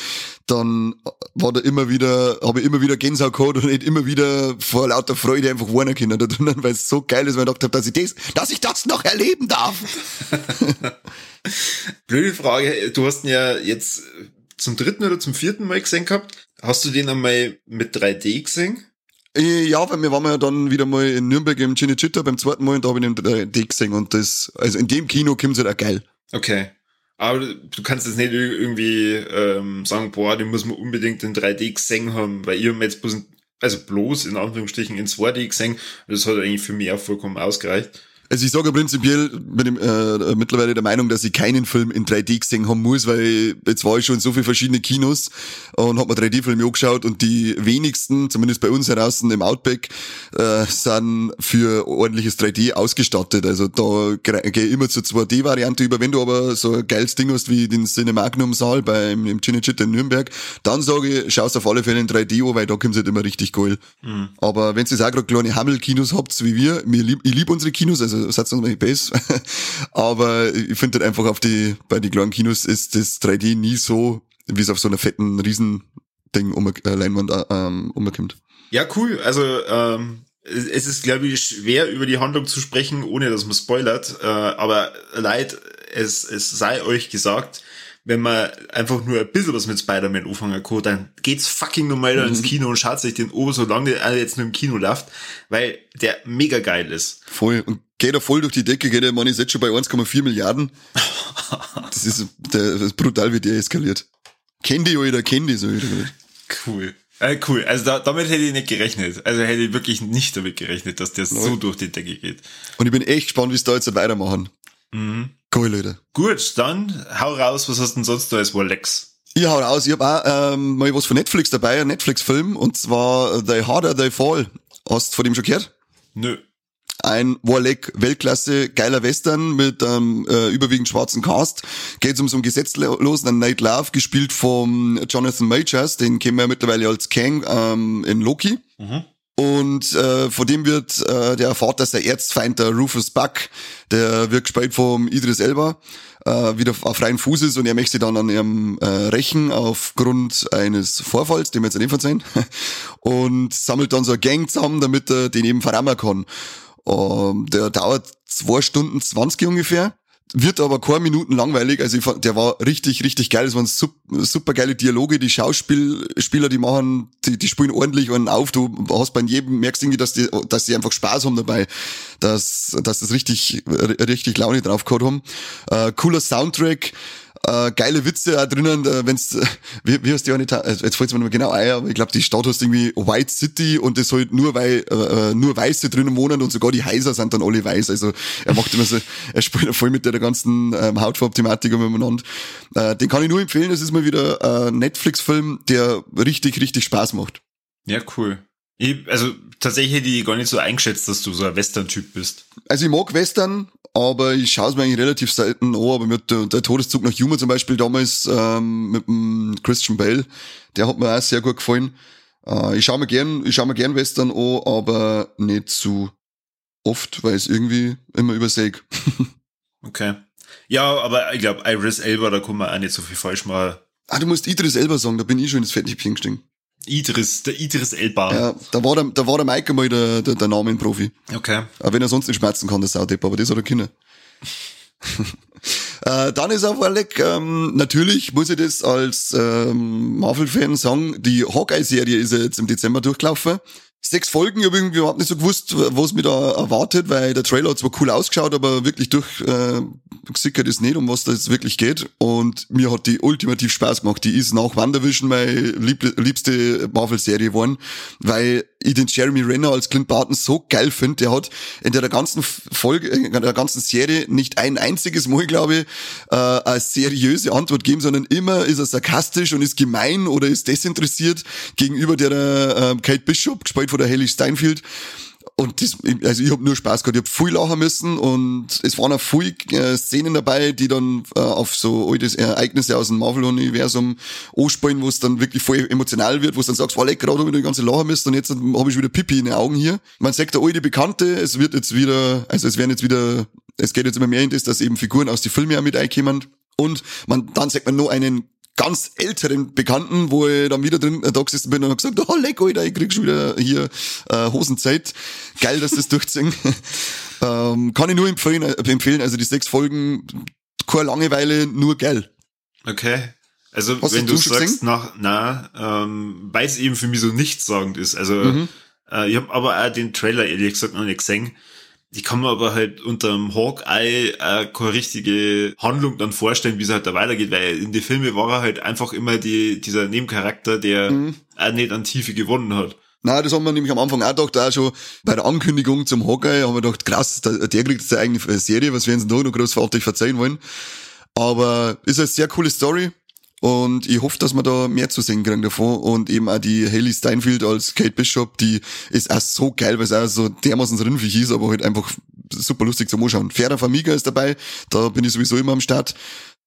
dann war da immer wieder, habe ich immer wieder Gänsehaut gehabt und nicht immer wieder vor lauter Freude einfach warnen können da drinnen, weil es so geil ist, weil ich gedacht habe, dass dass ich das noch erleben darf. Blöde Frage, du hast ihn ja jetzt zum dritten oder zum vierten Mal gesehen gehabt. Hast du den einmal mit 3D gesehen? Äh, ja, weil wir waren ja dann wieder mal in Nürnberg im Cinecittà beim zweiten Mal und da habe ich den 3D gesehen und das, also in dem Kino kommt es halt auch geil. Okay. Aber du kannst jetzt nicht irgendwie ähm, sagen, boah, den muss man unbedingt in 3D gesehen haben, weil ihr jetzt bloß, also bloß in Anführungsstrichen in 2D gesehen, das hat eigentlich für mich auch vollkommen ausgereicht. Also ich sage prinzipiell, bin ich, äh, mittlerweile der Meinung, dass ich keinen Film in 3D gesehen haben muss, weil jetzt war ich schon in so viele verschiedene Kinos und habe mir 3D-Filme angeschaut und die wenigsten, zumindest bei uns heraus im Outback, äh, sind für ordentliches 3D ausgestattet. Also da gehe ich immer zur 2D-Variante über. Wenn du aber so ein geiles Ding hast wie den Cinemagnum-Saal beim im Cinecittà in Nürnberg, dann sage ich, schaust auf alle Fälle in 3D an, weil da kommt halt immer richtig geil. Mhm. Aber wenn ihr auch gerade kleine Hammel-Kinos habt, wie wir, mir lieb, ich liebe unsere Kinos, also Satz noch nicht besser. Aber ich finde halt einfach auf die, bei den kleinen Kinos ist das 3D nie so, wie es auf so einer fetten Riesending um, äh, Leinwand äh, ähm, umkommt. Ja, cool. Also, ähm, es ist, glaube ich, schwer über die Handlung zu sprechen, ohne dass man spoilert. Äh, aber leid, es, es sei euch gesagt, wenn man einfach nur ein bisschen was mit Spider-Man anfangen kann, dann geht's fucking normal mhm. ins Kino und schaut sich den oben, solange der jetzt nur im Kino läuft, weil der mega geil ist. Voll. Und geht er voll durch die Decke, geht er, man ist jetzt schon bei 1,4 Milliarden. Das ist, der, das ist brutal, wie der eskaliert. Kennt die oder kennt die so wieder. Cool. Äh, cool. Also da, damit hätte ich nicht gerechnet. Also hätte ich wirklich nicht damit gerechnet, dass der Nein. so durch die Decke geht. Und ich bin echt gespannt, wie es da jetzt weitermachen. Mhm. Cool, Leute. Gut, dann hau raus, was hast du denn sonst da als Lex? Ich hau raus, ich hab auch ähm, mal was von Netflix dabei, ein Netflix-Film, und zwar The Harder They Fall. Hast du von dem schon gehört? Nö. Ein Warleck Weltklasse geiler Western mit einem äh, überwiegend schwarzen Cast. Geht um so einen gesetzlosen einen Night Love, gespielt vom Jonathan Majors, den kennen wir ja mittlerweile als Kang ähm, in Loki. Mhm. Und äh, von dem wird äh, der Vater, sein Erzfeind, der Rufus Buck, der wird gespielt vom Idris Elba, äh, wieder auf freien Fuß ist und er möchte dann an ihrem äh, rächen aufgrund eines Vorfalls, den wir jetzt nicht verzeihen, und sammelt dann so eine Gang zusammen, damit er den eben verrammen kann. Ähm, der dauert zwei Stunden zwanzig ungefähr wird aber keine Minuten langweilig. Also ich fand, der war richtig, richtig geil. Es waren super, super geile Dialoge. Die Schauspieler, die machen, die, die spielen ordentlich einen auf. Du hast bei jedem, merkst irgendwie, dass die, dass die einfach Spaß haben dabei. Dass, dass das richtig, richtig Laune drauf gehabt haben. Äh, cooler Soundtrack äh, geile Witze auch drinnen, äh, wenn's, äh, wie, wie heißt die eine, äh, jetzt fällt mir nicht mehr genau ein, aber ich glaube, die Stadt heißt irgendwie White City und das halt nur weil, äh, äh, nur Weiße drinnen wohnen und sogar die Heiser sind dann alle weiß. Also er macht immer so, er spielt voll mit der ganzen ähm, Hautfarbthematik umeinander. Äh, den kann ich nur empfehlen, das ist mal wieder ein Netflix-Film, der richtig, richtig Spaß macht. Ja, cool. Ich, also tatsächlich hätte ich gar nicht so eingeschätzt, dass du so ein Western-Typ bist. Also ich mag Western, aber ich schaue es mir eigentlich relativ selten an, aber mit der, der Todeszug nach Humor zum Beispiel damals ähm, mit dem Christian Bale, der hat mir auch sehr gut gefallen. Äh, ich schaue mir gern, ich schaue mir gern Western an, aber nicht zu oft, weil es irgendwie immer übersehe. okay. Ja, aber ich glaube, Iris Elba, da kann man auch nicht so viel falsch machen. Ah, du musst Idris Elba sagen, da bin ich schon ins Fettnäpfchen gestiegen. Idris, der Idris Elba. Ja, da war der, da war der Mike mal der, der, der Namenprofi. Okay. Aber wenn er sonst nicht schmerzen kann, der Saudepp, aber das hat er Kinder. äh, dann ist auf Alec, ähm, natürlich muss ich das als ähm, Marvel-Fan sagen, die Hawkeye-Serie ist ja jetzt im Dezember durchgelaufen sechs Folgen, ich habe irgendwie überhaupt nicht so gewusst, was mir da erwartet, weil der Trailer hat zwar cool ausgeschaut, aber wirklich durchgesickert äh, ist nicht, um was da jetzt wirklich geht. Und mir hat die ultimativ Spaß gemacht. Die ist nach WandaVision meine lieb liebste Marvel-Serie geworden, weil ich den Jeremy Renner als Clint Barton so geil finde. Der hat in der ganzen Folge, in der ganzen Serie nicht ein einziges Mal, glaube ich, äh, eine seriöse Antwort geben, sondern immer ist er sarkastisch und ist gemein oder ist desinteressiert gegenüber der äh, Kate Bishop, gespielt von der Haley Steinfeld. Und das, also ich habe nur Spaß gehabt. Ich habe viel lachen müssen und es waren auch viel äh, Szenen dabei, die dann äh, auf so alte Ereignisse aus dem Marvel-Universum anspielen, wo es dann wirklich voll emotional wird, wo es dann sagst, war lecker, gerade habe ich die ganze lachen müssen und jetzt habe ich wieder Pipi in den Augen hier. Man sagt der alte Bekannte, es wird jetzt wieder, also es werden jetzt wieder, es geht jetzt immer mehr in das, dass eben Figuren aus den Filmen auch mit einkommen. Und man, dann sagt man nur einen ganz älteren Bekannten, wo ich dann wieder drin äh, da gesessen bin und hab gesagt, oh leck, Alter, ich krieg schon wieder hier äh, Hosenzeit. Geil, dass das durchziehen. ähm, kann ich nur empfehlen, äh, empfehlen, also die sechs Folgen, keine Langeweile, nur geil. Okay. Also Hast wenn du, du sagst, nach, na, ähm, weil es eben für mich so nichtssagend ist. Also mhm. äh, ich habe aber auch den Trailer ehrlich gesagt noch nicht gesehen. Ich kann mir aber halt unter dem Hawkeye äh, keine richtige Handlung dann vorstellen, wie es halt da weitergeht, weil in den Filmen war er halt einfach immer die, dieser Nebencharakter, der mhm. auch nicht an Tiefe gewonnen hat. Na, das haben wir nämlich am Anfang auch gedacht, auch schon bei der Ankündigung zum Hawkeye haben wir gedacht, krass, der, der kriegt jetzt eine eigene Serie, was wir uns da noch großartig verzeihen wollen. Aber ist eine sehr coole Story. Und ich hoffe, dass wir da mehr zu sehen kriegen davon. Und eben auch die Haley Steinfeld als Kate Bishop, die ist auch so geil, weil es auch so dermaßen rinnfig ist, aber halt einfach super lustig zum Anschauen. Ferda Famiga ist dabei, da bin ich sowieso immer am Start.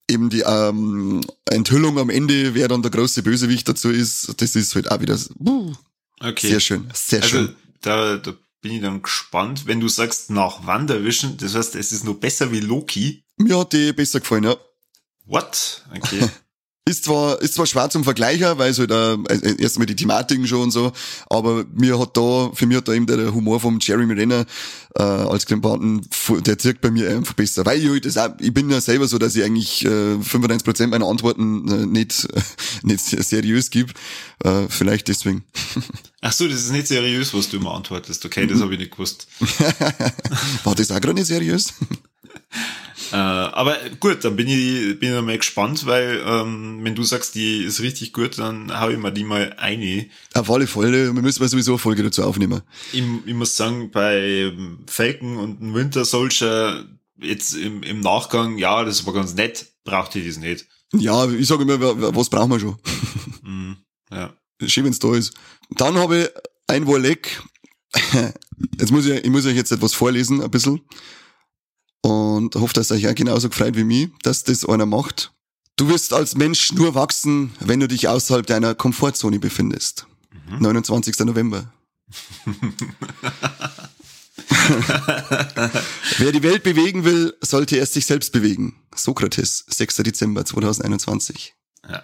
Eben die ähm, Enthüllung am Ende, wer dann der große Bösewicht dazu ist, das ist halt auch wieder uh, okay. sehr schön, sehr also, schön. Da, da bin ich dann gespannt, wenn du sagst nach Wanderwischen, das heißt, es ist noch besser wie Loki. Mir hat die besser gefallen, ja. What? Okay. Ist zwar, ist zwar schwer zum Vergleichen, weil es halt äh, äh, erstmal die Thematiken schon und so, aber mir hat da, für mich hat da eben der, Humor vom Jeremy Renner äh, als Klimpaten, der zirkt bei mir einfach besser. Weil ich halt das auch, ich bin ja selber so, dass ich eigentlich äh, 95% meiner Antworten äh, nicht, äh, nicht seriös gebe. Äh, vielleicht deswegen. Ach so, das ist nicht seriös, was du immer antwortest. Okay, das habe ich nicht gewusst. War das auch gerade nicht seriös? Äh, aber gut, dann bin ich, bin ich mal gespannt, weil ähm, wenn du sagst, die ist richtig gut, dann hau ich mir die mal eine. Auf alle Fälle, wir müssen mal sowieso eine Folge dazu aufnehmen. Ich, ich muss sagen, bei Falcon und Winter Soldier jetzt im, im Nachgang, ja, das war ganz nett, brauchte ich das nicht. Ja, ich sage immer, was brauchen wir schon? Mm, ja. Schön, wenn's da ist. Dann habe ich ein Wolleck. Jetzt muss ich, ich muss euch jetzt etwas vorlesen, ein bisschen und hoffe, dass euch auch genauso gefreut wie mich, dass das einer macht. Du wirst als Mensch nur wachsen, wenn du dich außerhalb deiner Komfortzone befindest. Mhm. 29. November. Wer die Welt bewegen will, sollte erst sich selbst bewegen. Sokrates, 6. Dezember 2021. Ja.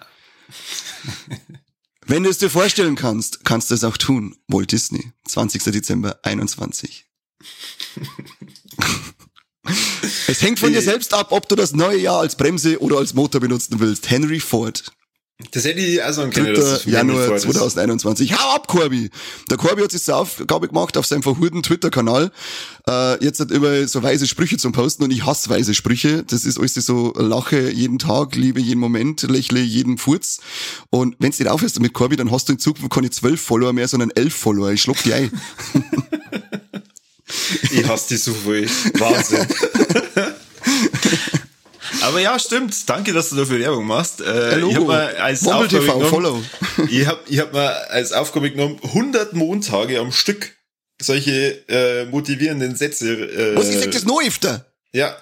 Wenn du es dir vorstellen kannst, kannst du es auch tun. Walt Disney, 20. Dezember 21. es hängt von dir selbst ab, ob du das neue Jahr als Bremse oder als Motor benutzen willst. Henry Ford. Das hätte ich also können, 3. Januar 2021. Hau ab, Corby! Der Corby hat sich zur Aufgabe gemacht auf seinem verhurten Twitter-Kanal. Äh, jetzt hat immer so weise Sprüche zum Posten und ich hasse weise Sprüche. Das ist alles so Lache jeden Tag, liebe jeden Moment, lächle jeden Furz. Und wenn du nicht aufhörst mit Corby, dann hast du in Zukunft keine zwölf Follower mehr, sondern elf Follower. Ich schluck die ein. ich hasse die so viel. Wahnsinn. Aber ja, stimmt. Danke, dass du dafür Werbung machst. Äh, ich habe mal als Aufgabe genommen, follow. ich habe ich hab mal als Aufgabe genommen 100 Montage am Stück solche äh, motivierenden Sätze. Äh, Was ist das Neueste? Ja.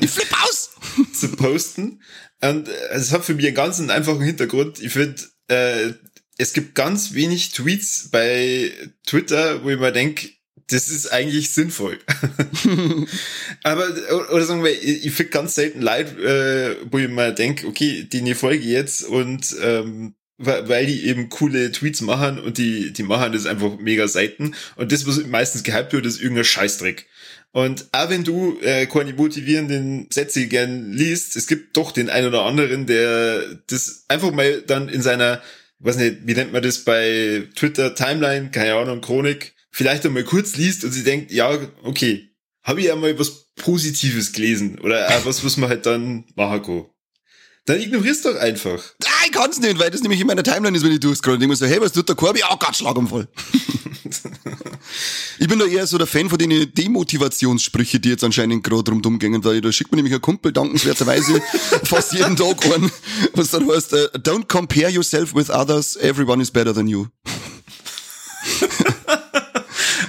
Ich flipp aus! zu posten. Und äh, es hat für mich einen ganz einfachen Hintergrund. Ich finde, äh, es gibt ganz wenig Tweets bei Twitter, wo ich mir denke, das ist eigentlich sinnvoll. Aber, oder sagen wir, ich, ich finde ganz selten Leid, äh, wo ich mal denke, okay, die folge jetzt und ähm, weil die eben coole Tweets machen und die, die machen das einfach mega Seiten. Und das, was meistens gehypt wird, ist irgendein Scheißdreck. Und auch wenn du äh, keine motivierenden Sätze gern liest, es gibt doch den einen oder anderen, der das einfach mal dann in seiner, weiß nicht, wie nennt man das bei Twitter, Timeline, keine Ahnung, Chronik, vielleicht einmal kurz liest und sie denkt, ja, okay, habe ich ja mal was Positives gelesen oder auch was, was man halt dann machen kann. Dann ignorierst doch einfach. Nein, ich kann's nicht, weil das nämlich in meiner Timeline ist, wenn ich durchscroll. Und ich muss so, hey, was tut der Korbi? Oh Gott, Schlaganfall. ich bin da eher so der Fan von den Demotivationssprüche, die jetzt anscheinend gerade rumdum gehen, weil da schickt mir nämlich ein Kumpel dankenswerterweise fast jeden Tag an, was dann heißt, uh, don't compare yourself with others, everyone is better than you.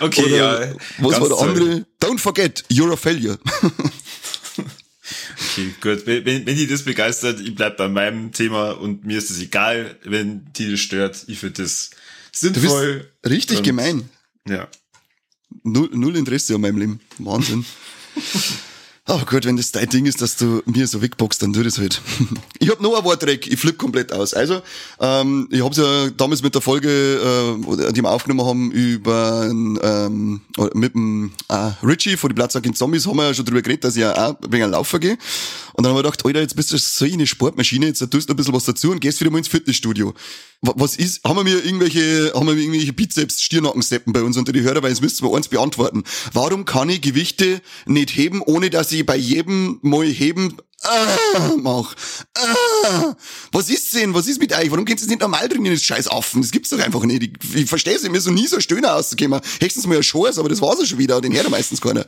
Okay, Oder, ja. Was war der andere? Don't forget, you're a failure. okay, gut. Wenn, wenn die das begeistert, ich bleib bei meinem Thema und mir ist es egal, wenn die das stört. Ich finde das sinnvoll. Du bist richtig gemein. Ja. Null, null Interesse an meinem Leben. Wahnsinn. Oh Gott, wenn das dein Ding ist, dass du mir so wegboxst, dann tu das halt. ich hab noch ein Wortreck, ich flipp komplett aus. Also, ähm, ich hab's ja damals mit der Folge, äh, die wir aufgenommen haben, über ähm, mit dem äh, Richie von die Platzsack in Zombies, haben wir ja schon drüber geredet, dass ich ja auch wegen Laufen gehe. Und dann haben wir gedacht, Alter, jetzt bist du so eine Sportmaschine, jetzt tust du ein bisschen was dazu und gehst wieder mal ins Fitnessstudio. Was ist, haben wir mir irgendwelche, haben wir irgendwelche Bizeps, Stirnackensteppen bei uns unter die Hörer, weil es müssten wir uns beantworten. Warum kann ich Gewichte nicht heben, ohne dass ich bei jedem Mal heben ah, mach? Ah, was ist denn? Was ist mit euch? Warum geht es nicht normal drin in das scheiß Affen? Das gibt's doch einfach nicht. Ich, ich verstehe es, mir so nie so Stöhner auszukommen. Höchstens mal ein Schoß, aber das war's ja schon wieder. Den hört meistens keiner.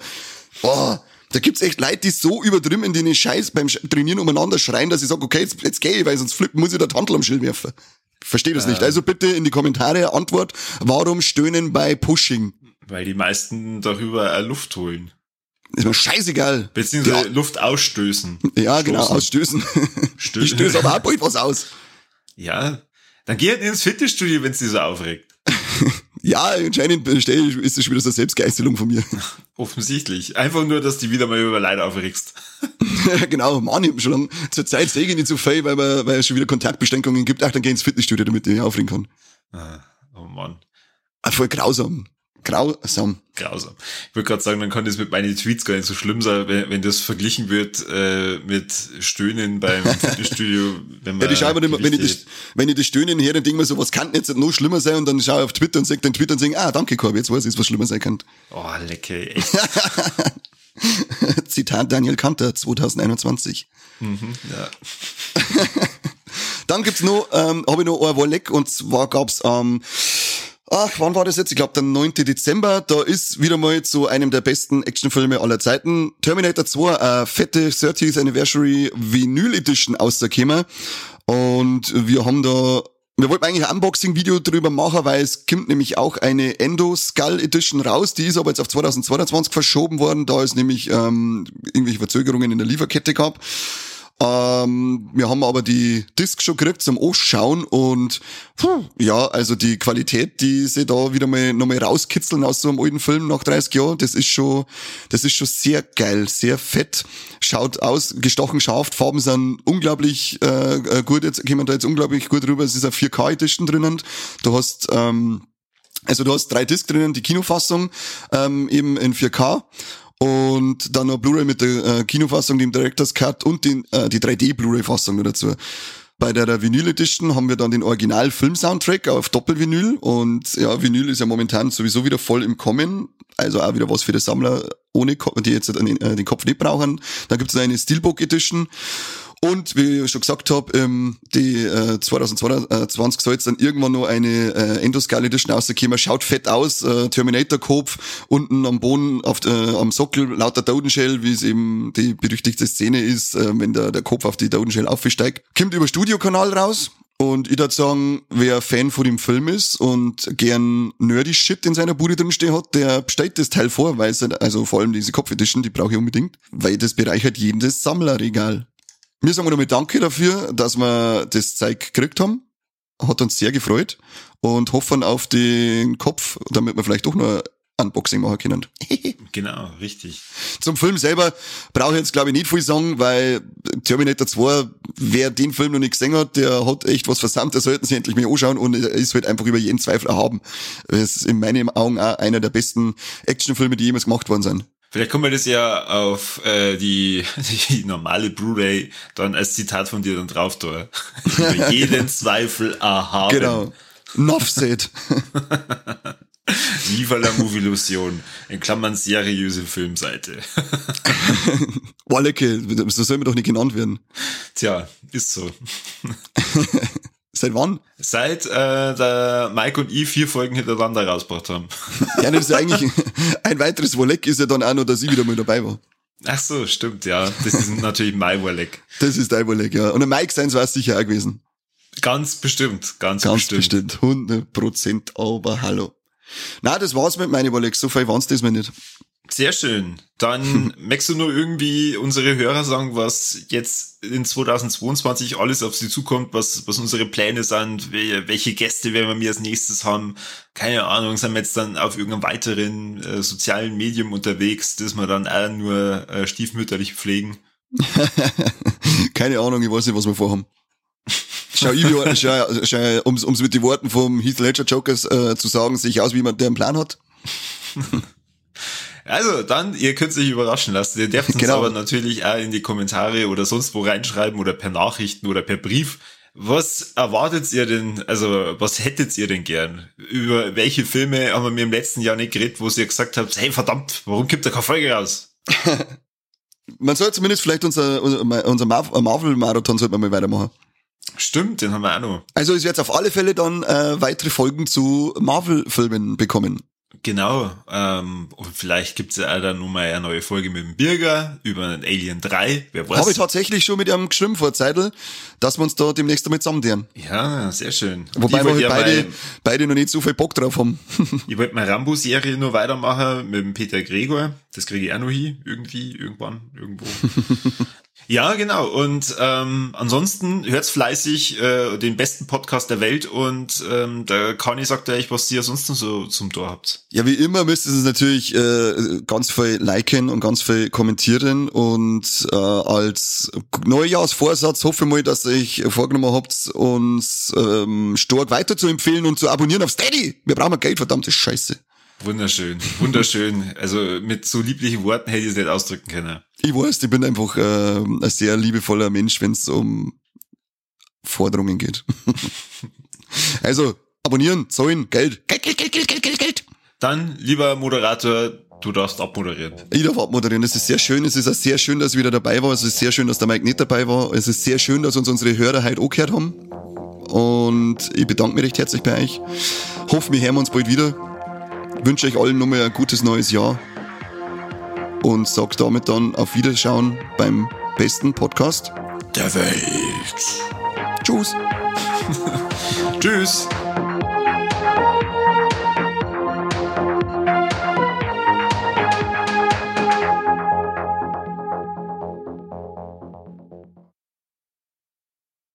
Boah. Da gibt's echt Leute, die so übertrieben in den Scheiß beim Trainieren umeinander schreien, dass ich sage, okay, jetzt, jetzt gehe ich, weil sonst flippen muss ich der Handel am Schild werfen. Verstehe das ähm. nicht. Also bitte in die Kommentare Antwort, warum stöhnen bei Pushing? Weil die meisten darüber Luft holen. Ist mir scheißegal. Beziehungsweise ja. Luft ausstößen. Ja, genau, ausstößen. Stößen. Ich stöße aber auch bald was aus. Ja. Dann geh halt ins Fitnessstudio, wenn es dich so aufregt. Ja, anscheinend ist das schon wieder so eine Selbstgeißelung von mir. Offensichtlich. Einfach nur, dass du wieder mal über Leid aufregst. ja, genau. Mann, ich hab schon lange, zur Zeit sehe ich nicht so viel, weil, man, weil es schon wieder Kontaktbeschränkungen gibt. Ach, dann geh ins Fitnessstudio, damit ich mich aufregen kann. Ah, oh Mann. Ah, voll grausam. Grausam. Grausam. Ich würde gerade sagen, dann kann das mit meinen Tweets gar nicht so schlimm sein, wenn, wenn das verglichen wird äh, mit Stöhnen beim Fitnessstudio. Wenn, man ja, schau immer, wenn, ich das, wenn ich das Stöhnen höre, dann denke ich mir so, was kann jetzt noch schlimmer sein? Und dann schaue ich auf Twitter und sage dann Twitter und sage, ah, danke Corby, jetzt weiß ich, was schlimmer sein kann. Oh, lecker, echt. Zitat Daniel Kanter, 2021. Mhm, ja. dann gibt's noch, ähm, habe ich noch ein Wolleck und zwar gab's ähm, Ach, wann war das jetzt? Ich glaube, der 9. Dezember. Da ist wieder mal zu einem der besten Actionfilme aller Zeiten. Terminator 2, äh, fette 30th Anniversary Vinyl Edition ausgekommen. Und wir haben da wir wollten eigentlich ein Unboxing-Video drüber machen, weil es kommt nämlich auch eine Endo Skull Edition raus. Die ist aber jetzt auf 2022 verschoben worden, da es nämlich ähm, irgendwelche Verzögerungen in der Lieferkette gab. Ähm, wir haben aber die Disc schon gekriegt zum Anschauen und puh, ja, also die Qualität, die sie da wieder mal nochmal rauskitzeln aus so einem alten Film nach 30 Jahren, das ist schon, das ist schon sehr geil, sehr fett, schaut aus, gestochen scharf, Farben sind unglaublich äh, äh gut, jetzt kommen da jetzt unglaublich gut rüber, es ist eine 4K Edition drinnen, du hast ähm, also du hast drei Discs drinnen, die Kinofassung ähm, eben in 4K und dann noch Blu-ray mit der äh, Kinofassung, dem Director's Cut und den, äh, die 3D-Blu-ray-Fassung dazu. Bei der Vinyl Edition haben wir dann den Original-Film-Soundtrack auf Doppelvinyl und ja, Vinyl ist ja momentan sowieso wieder voll im Kommen, also auch wieder was für die Sammler, ohne die jetzt den, äh, den Kopf nicht brauchen. Dann gibt es eine Steelbook Edition und wie ich schon gesagt habe, ähm, die äh, 2020 soll jetzt dann irgendwann noch eine äh, Endoscale Edition rauskommen. Schaut fett aus, äh, Terminator-Kopf, unten am Boden, auf, äh, am Sockel, lauter Totenshell, wie es eben die berüchtigte Szene ist, äh, wenn der, der Kopf auf die Totenshell aufsteigt. Kommt über Studiokanal raus. Und ich würde sagen, wer Fan von dem Film ist und gern nerdy Shit in seiner Bude drinstehen hat, der bestellt das Teil vor, weil es, also vor allem diese Kopfedition, die brauche ich unbedingt, weil das bereichert jedes Sammlerregal. Wir sagen nochmal Danke dafür, dass wir das Zeug gekriegt haben. Hat uns sehr gefreut und hoffen auf den Kopf, damit wir vielleicht doch noch Unboxing machen können. genau, richtig. Zum Film selber brauche ich jetzt glaube ich nicht viel sagen, weil Terminator 2, wer den Film noch nicht gesehen hat, der hat echt was versandt, der sollten sich endlich mal anschauen und ist halt einfach über jeden Zweifel erhaben. Es ist in meinen Augen auch einer der besten Actionfilme, die jemals gemacht worden sind. Vielleicht kommen wir das ja auf äh, die, die normale Blu-ray dann als Zitat von dir dann drauf da. Über jeden Zweifel erhaben. Genau. Nuff said. Viva la Movilusion. In Klammern seriöse Filmseite. Wallecke, so soll man doch nicht genannt werden. Tja, ist so. Seit wann? Seit äh, der Mike und ich vier Folgen hintereinander rausgebracht haben. ja, das ist ja eigentlich ein weiteres Wolleck ist ja dann auch noch, dass ich wieder mal dabei war. Ach so, stimmt, ja. Das ist natürlich mein Wolleck. Das ist dein Wolleck, ja. Und der Mike seins war es sicher auch gewesen. Ganz bestimmt, ganz, ganz bestimmt. bestimmt. 100 Prozent, aber hallo. Na, das war's mit meinen Wollecks. So viel waren's das mir nicht. Sehr schön. Dann möchtest du nur irgendwie unsere Hörer sagen, was jetzt in 2022 alles auf sie zukommt, was, was unsere Pläne sind, welche Gäste werden wir mir als nächstes haben. Keine Ahnung, sind wir jetzt dann auf irgendeinem weiteren äh, sozialen Medium unterwegs, das wir dann auch nur äh, stiefmütterlich pflegen. Keine Ahnung, ich weiß nicht, was wir vorhaben. Schau, ich, schau, schau, um es mit den Worten vom Heath Ledger Jokers äh, zu sagen, sehe ich aus wie jemand, der einen Plan hat. Also dann, ihr könnt sich überraschen lassen. Ihr dürft uns genau. aber natürlich auch in die Kommentare oder sonst wo reinschreiben oder per Nachrichten oder per Brief. Was erwartet ihr denn, also was hättet ihr denn gern? Über welche Filme haben wir mir im letzten Jahr nicht geredet, wo ihr gesagt habt, hey verdammt, warum gibt da keine Folge raus? man soll zumindest vielleicht unser, unser Marvel-Marathon sollte man mal weitermachen. Stimmt, den haben wir auch noch. Also es wird auf alle Fälle dann äh, weitere Folgen zu Marvel-Filmen bekommen. Genau, ähm, und vielleicht gibt's ja auch dann nochmal eine neue Folge mit dem Birger über einen Alien 3, wer weiß. Habe ich tatsächlich schon mit ihm geschrieben vor Zeitl, dass wir uns da demnächst damit zusammen Ja, sehr schön. Wobei wir ja beide, beide noch nicht so viel Bock drauf haben. ich wollte meine Rambo-Serie nur weitermachen mit dem Peter Gregor, das kriege ich auch noch hin, irgendwie, irgendwann, irgendwo. Ja, genau. Und ähm, ansonsten hört's fleißig äh, den besten Podcast der Welt und ähm, der Kani sagt euch, was ihr sonst noch so zum Tor habt. Ja, wie immer müsst ihr es natürlich äh, ganz viel liken und ganz viel kommentieren und äh, als Neujahrsvorsatz hoffe ich mal, dass ihr euch vorgenommen habt, uns ähm, stark weiter zu empfehlen und zu abonnieren auf Steady. Wir brauchen Geld, verdammte Scheiße. Wunderschön, wunderschön. Also mit so lieblichen Worten hätte ich es nicht ausdrücken können. Ich weiß, ich bin einfach äh, ein sehr liebevoller Mensch, wenn es um Forderungen geht. also, abonnieren, zahlen, Geld. Geld, Geld, Geld, Geld, Geld, Geld, Geld. Dann, lieber Moderator, du darfst abmoderieren. Ich darf abmoderieren. Es ist sehr schön. Es ist auch sehr schön, dass ich wieder dabei war. Es ist sehr schön, dass der Mike nicht dabei war. Es ist sehr schön, dass uns unsere Hörer heute auch gehört haben. Und ich bedanke mich recht herzlich bei euch. Hoffe, wir hören uns bald wieder wünsche euch allen nochmal ein gutes neues Jahr und sage damit dann auf Wiederschauen beim besten Podcast der Welt. Tschüss. Tschüss.